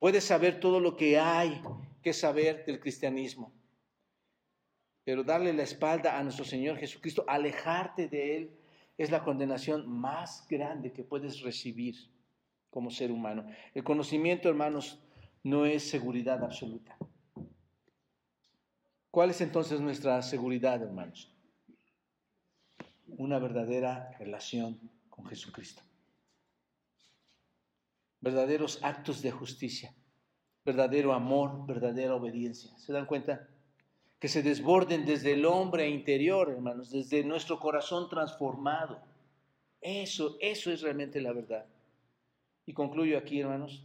Puedes saber todo lo que hay que saber del cristianismo, pero darle la espalda a nuestro Señor Jesucristo, alejarte de Él, es la condenación más grande que puedes recibir como ser humano. El conocimiento, hermanos, no es seguridad absoluta. ¿Cuál es entonces nuestra seguridad, hermanos? Una verdadera relación con Jesucristo. Verdaderos actos de justicia, verdadero amor, verdadera obediencia. ¿Se dan cuenta? que se desborden desde el hombre interior, hermanos, desde nuestro corazón transformado. Eso, eso es realmente la verdad. Y concluyo aquí, hermanos.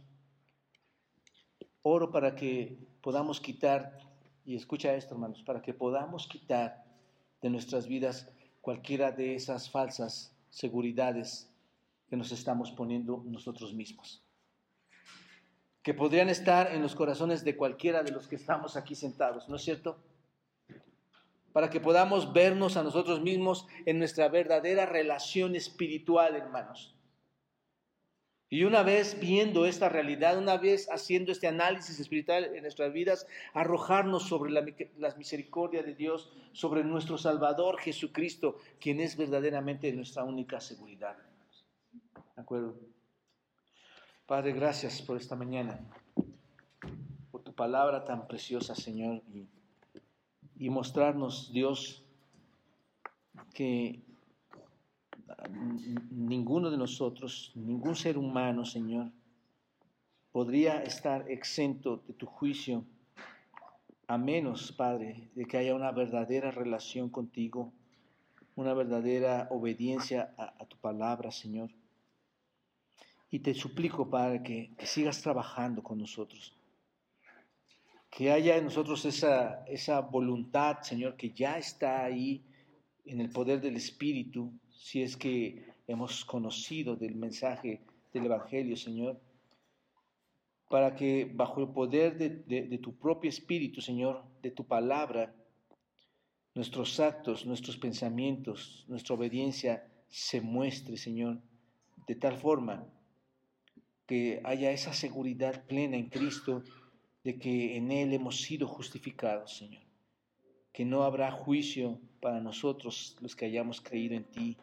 Oro para que podamos quitar, y escucha esto, hermanos, para que podamos quitar de nuestras vidas cualquiera de esas falsas seguridades que nos estamos poniendo nosotros mismos. que podrían estar en los corazones de cualquiera de los que estamos aquí sentados, ¿no es cierto? Para que podamos vernos a nosotros mismos en nuestra verdadera relación espiritual, hermanos. Y una vez viendo esta realidad, una vez haciendo este análisis espiritual en nuestras vidas, arrojarnos sobre la, misericordia de Dios, sobre nuestro Salvador Jesucristo, quien es verdaderamente nuestra única seguridad. ¿De acuerdo? Padre, gracias por esta mañana, por tu palabra tan preciosa, Señor, y, y mostrarnos, Dios, que ninguno de nosotros, ningún ser humano, Señor, podría estar exento de tu juicio, a menos, Padre, de que haya una verdadera relación contigo, una verdadera obediencia a, tu palabra, Señor. Y te suplico, Padre, que, que, sigas trabajando con nosotros. Que haya en nosotros esa, esa voluntad, Señor, que ya está ahí en el poder del Espíritu, si es que hemos conocido del mensaje del Evangelio, Señor, para que bajo el poder de, tu propio Espíritu, Señor, de tu palabra, nuestros actos, nuestros pensamientos, nuestra obediencia se muestre, Señor, de tal forma que haya esa seguridad plena en Cristo de que en Él hemos sido justificados, Señor. Que no habrá juicio para nosotros los que hayamos creído en ti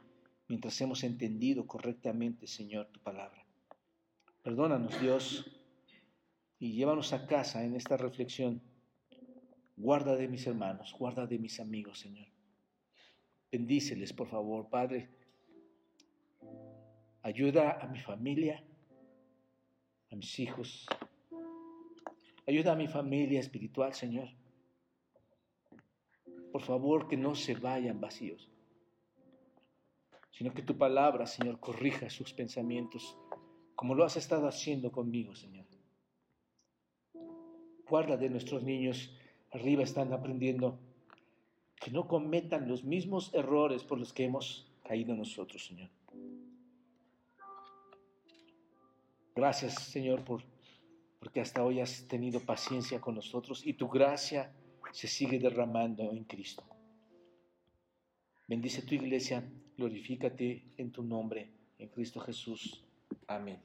mientras hemos entendido correctamente, Señor, tu palabra. Perdónanos, Dios, y llévanos a casa en esta reflexión. Guarda de mis hermanos, guarda de mis amigos, Señor. Bendíceles, por favor, Padre. Ayuda a mi familia, a mis hijos. Ayuda a mi familia espiritual, Señor. Por favor, que no se vayan vacíos sino que tu palabra, Señor, corrija sus pensamientos, como lo has estado haciendo conmigo, Señor. Guarda de nuestros niños, arriba están aprendiendo, que no cometan los mismos errores por los que hemos caído nosotros, Señor. Gracias, Señor, por, porque hasta hoy has tenido paciencia con nosotros y tu gracia se sigue derramando en Cristo. Bendice tu iglesia glorifícate en tu nombre, en Cristo Jesús. Amén.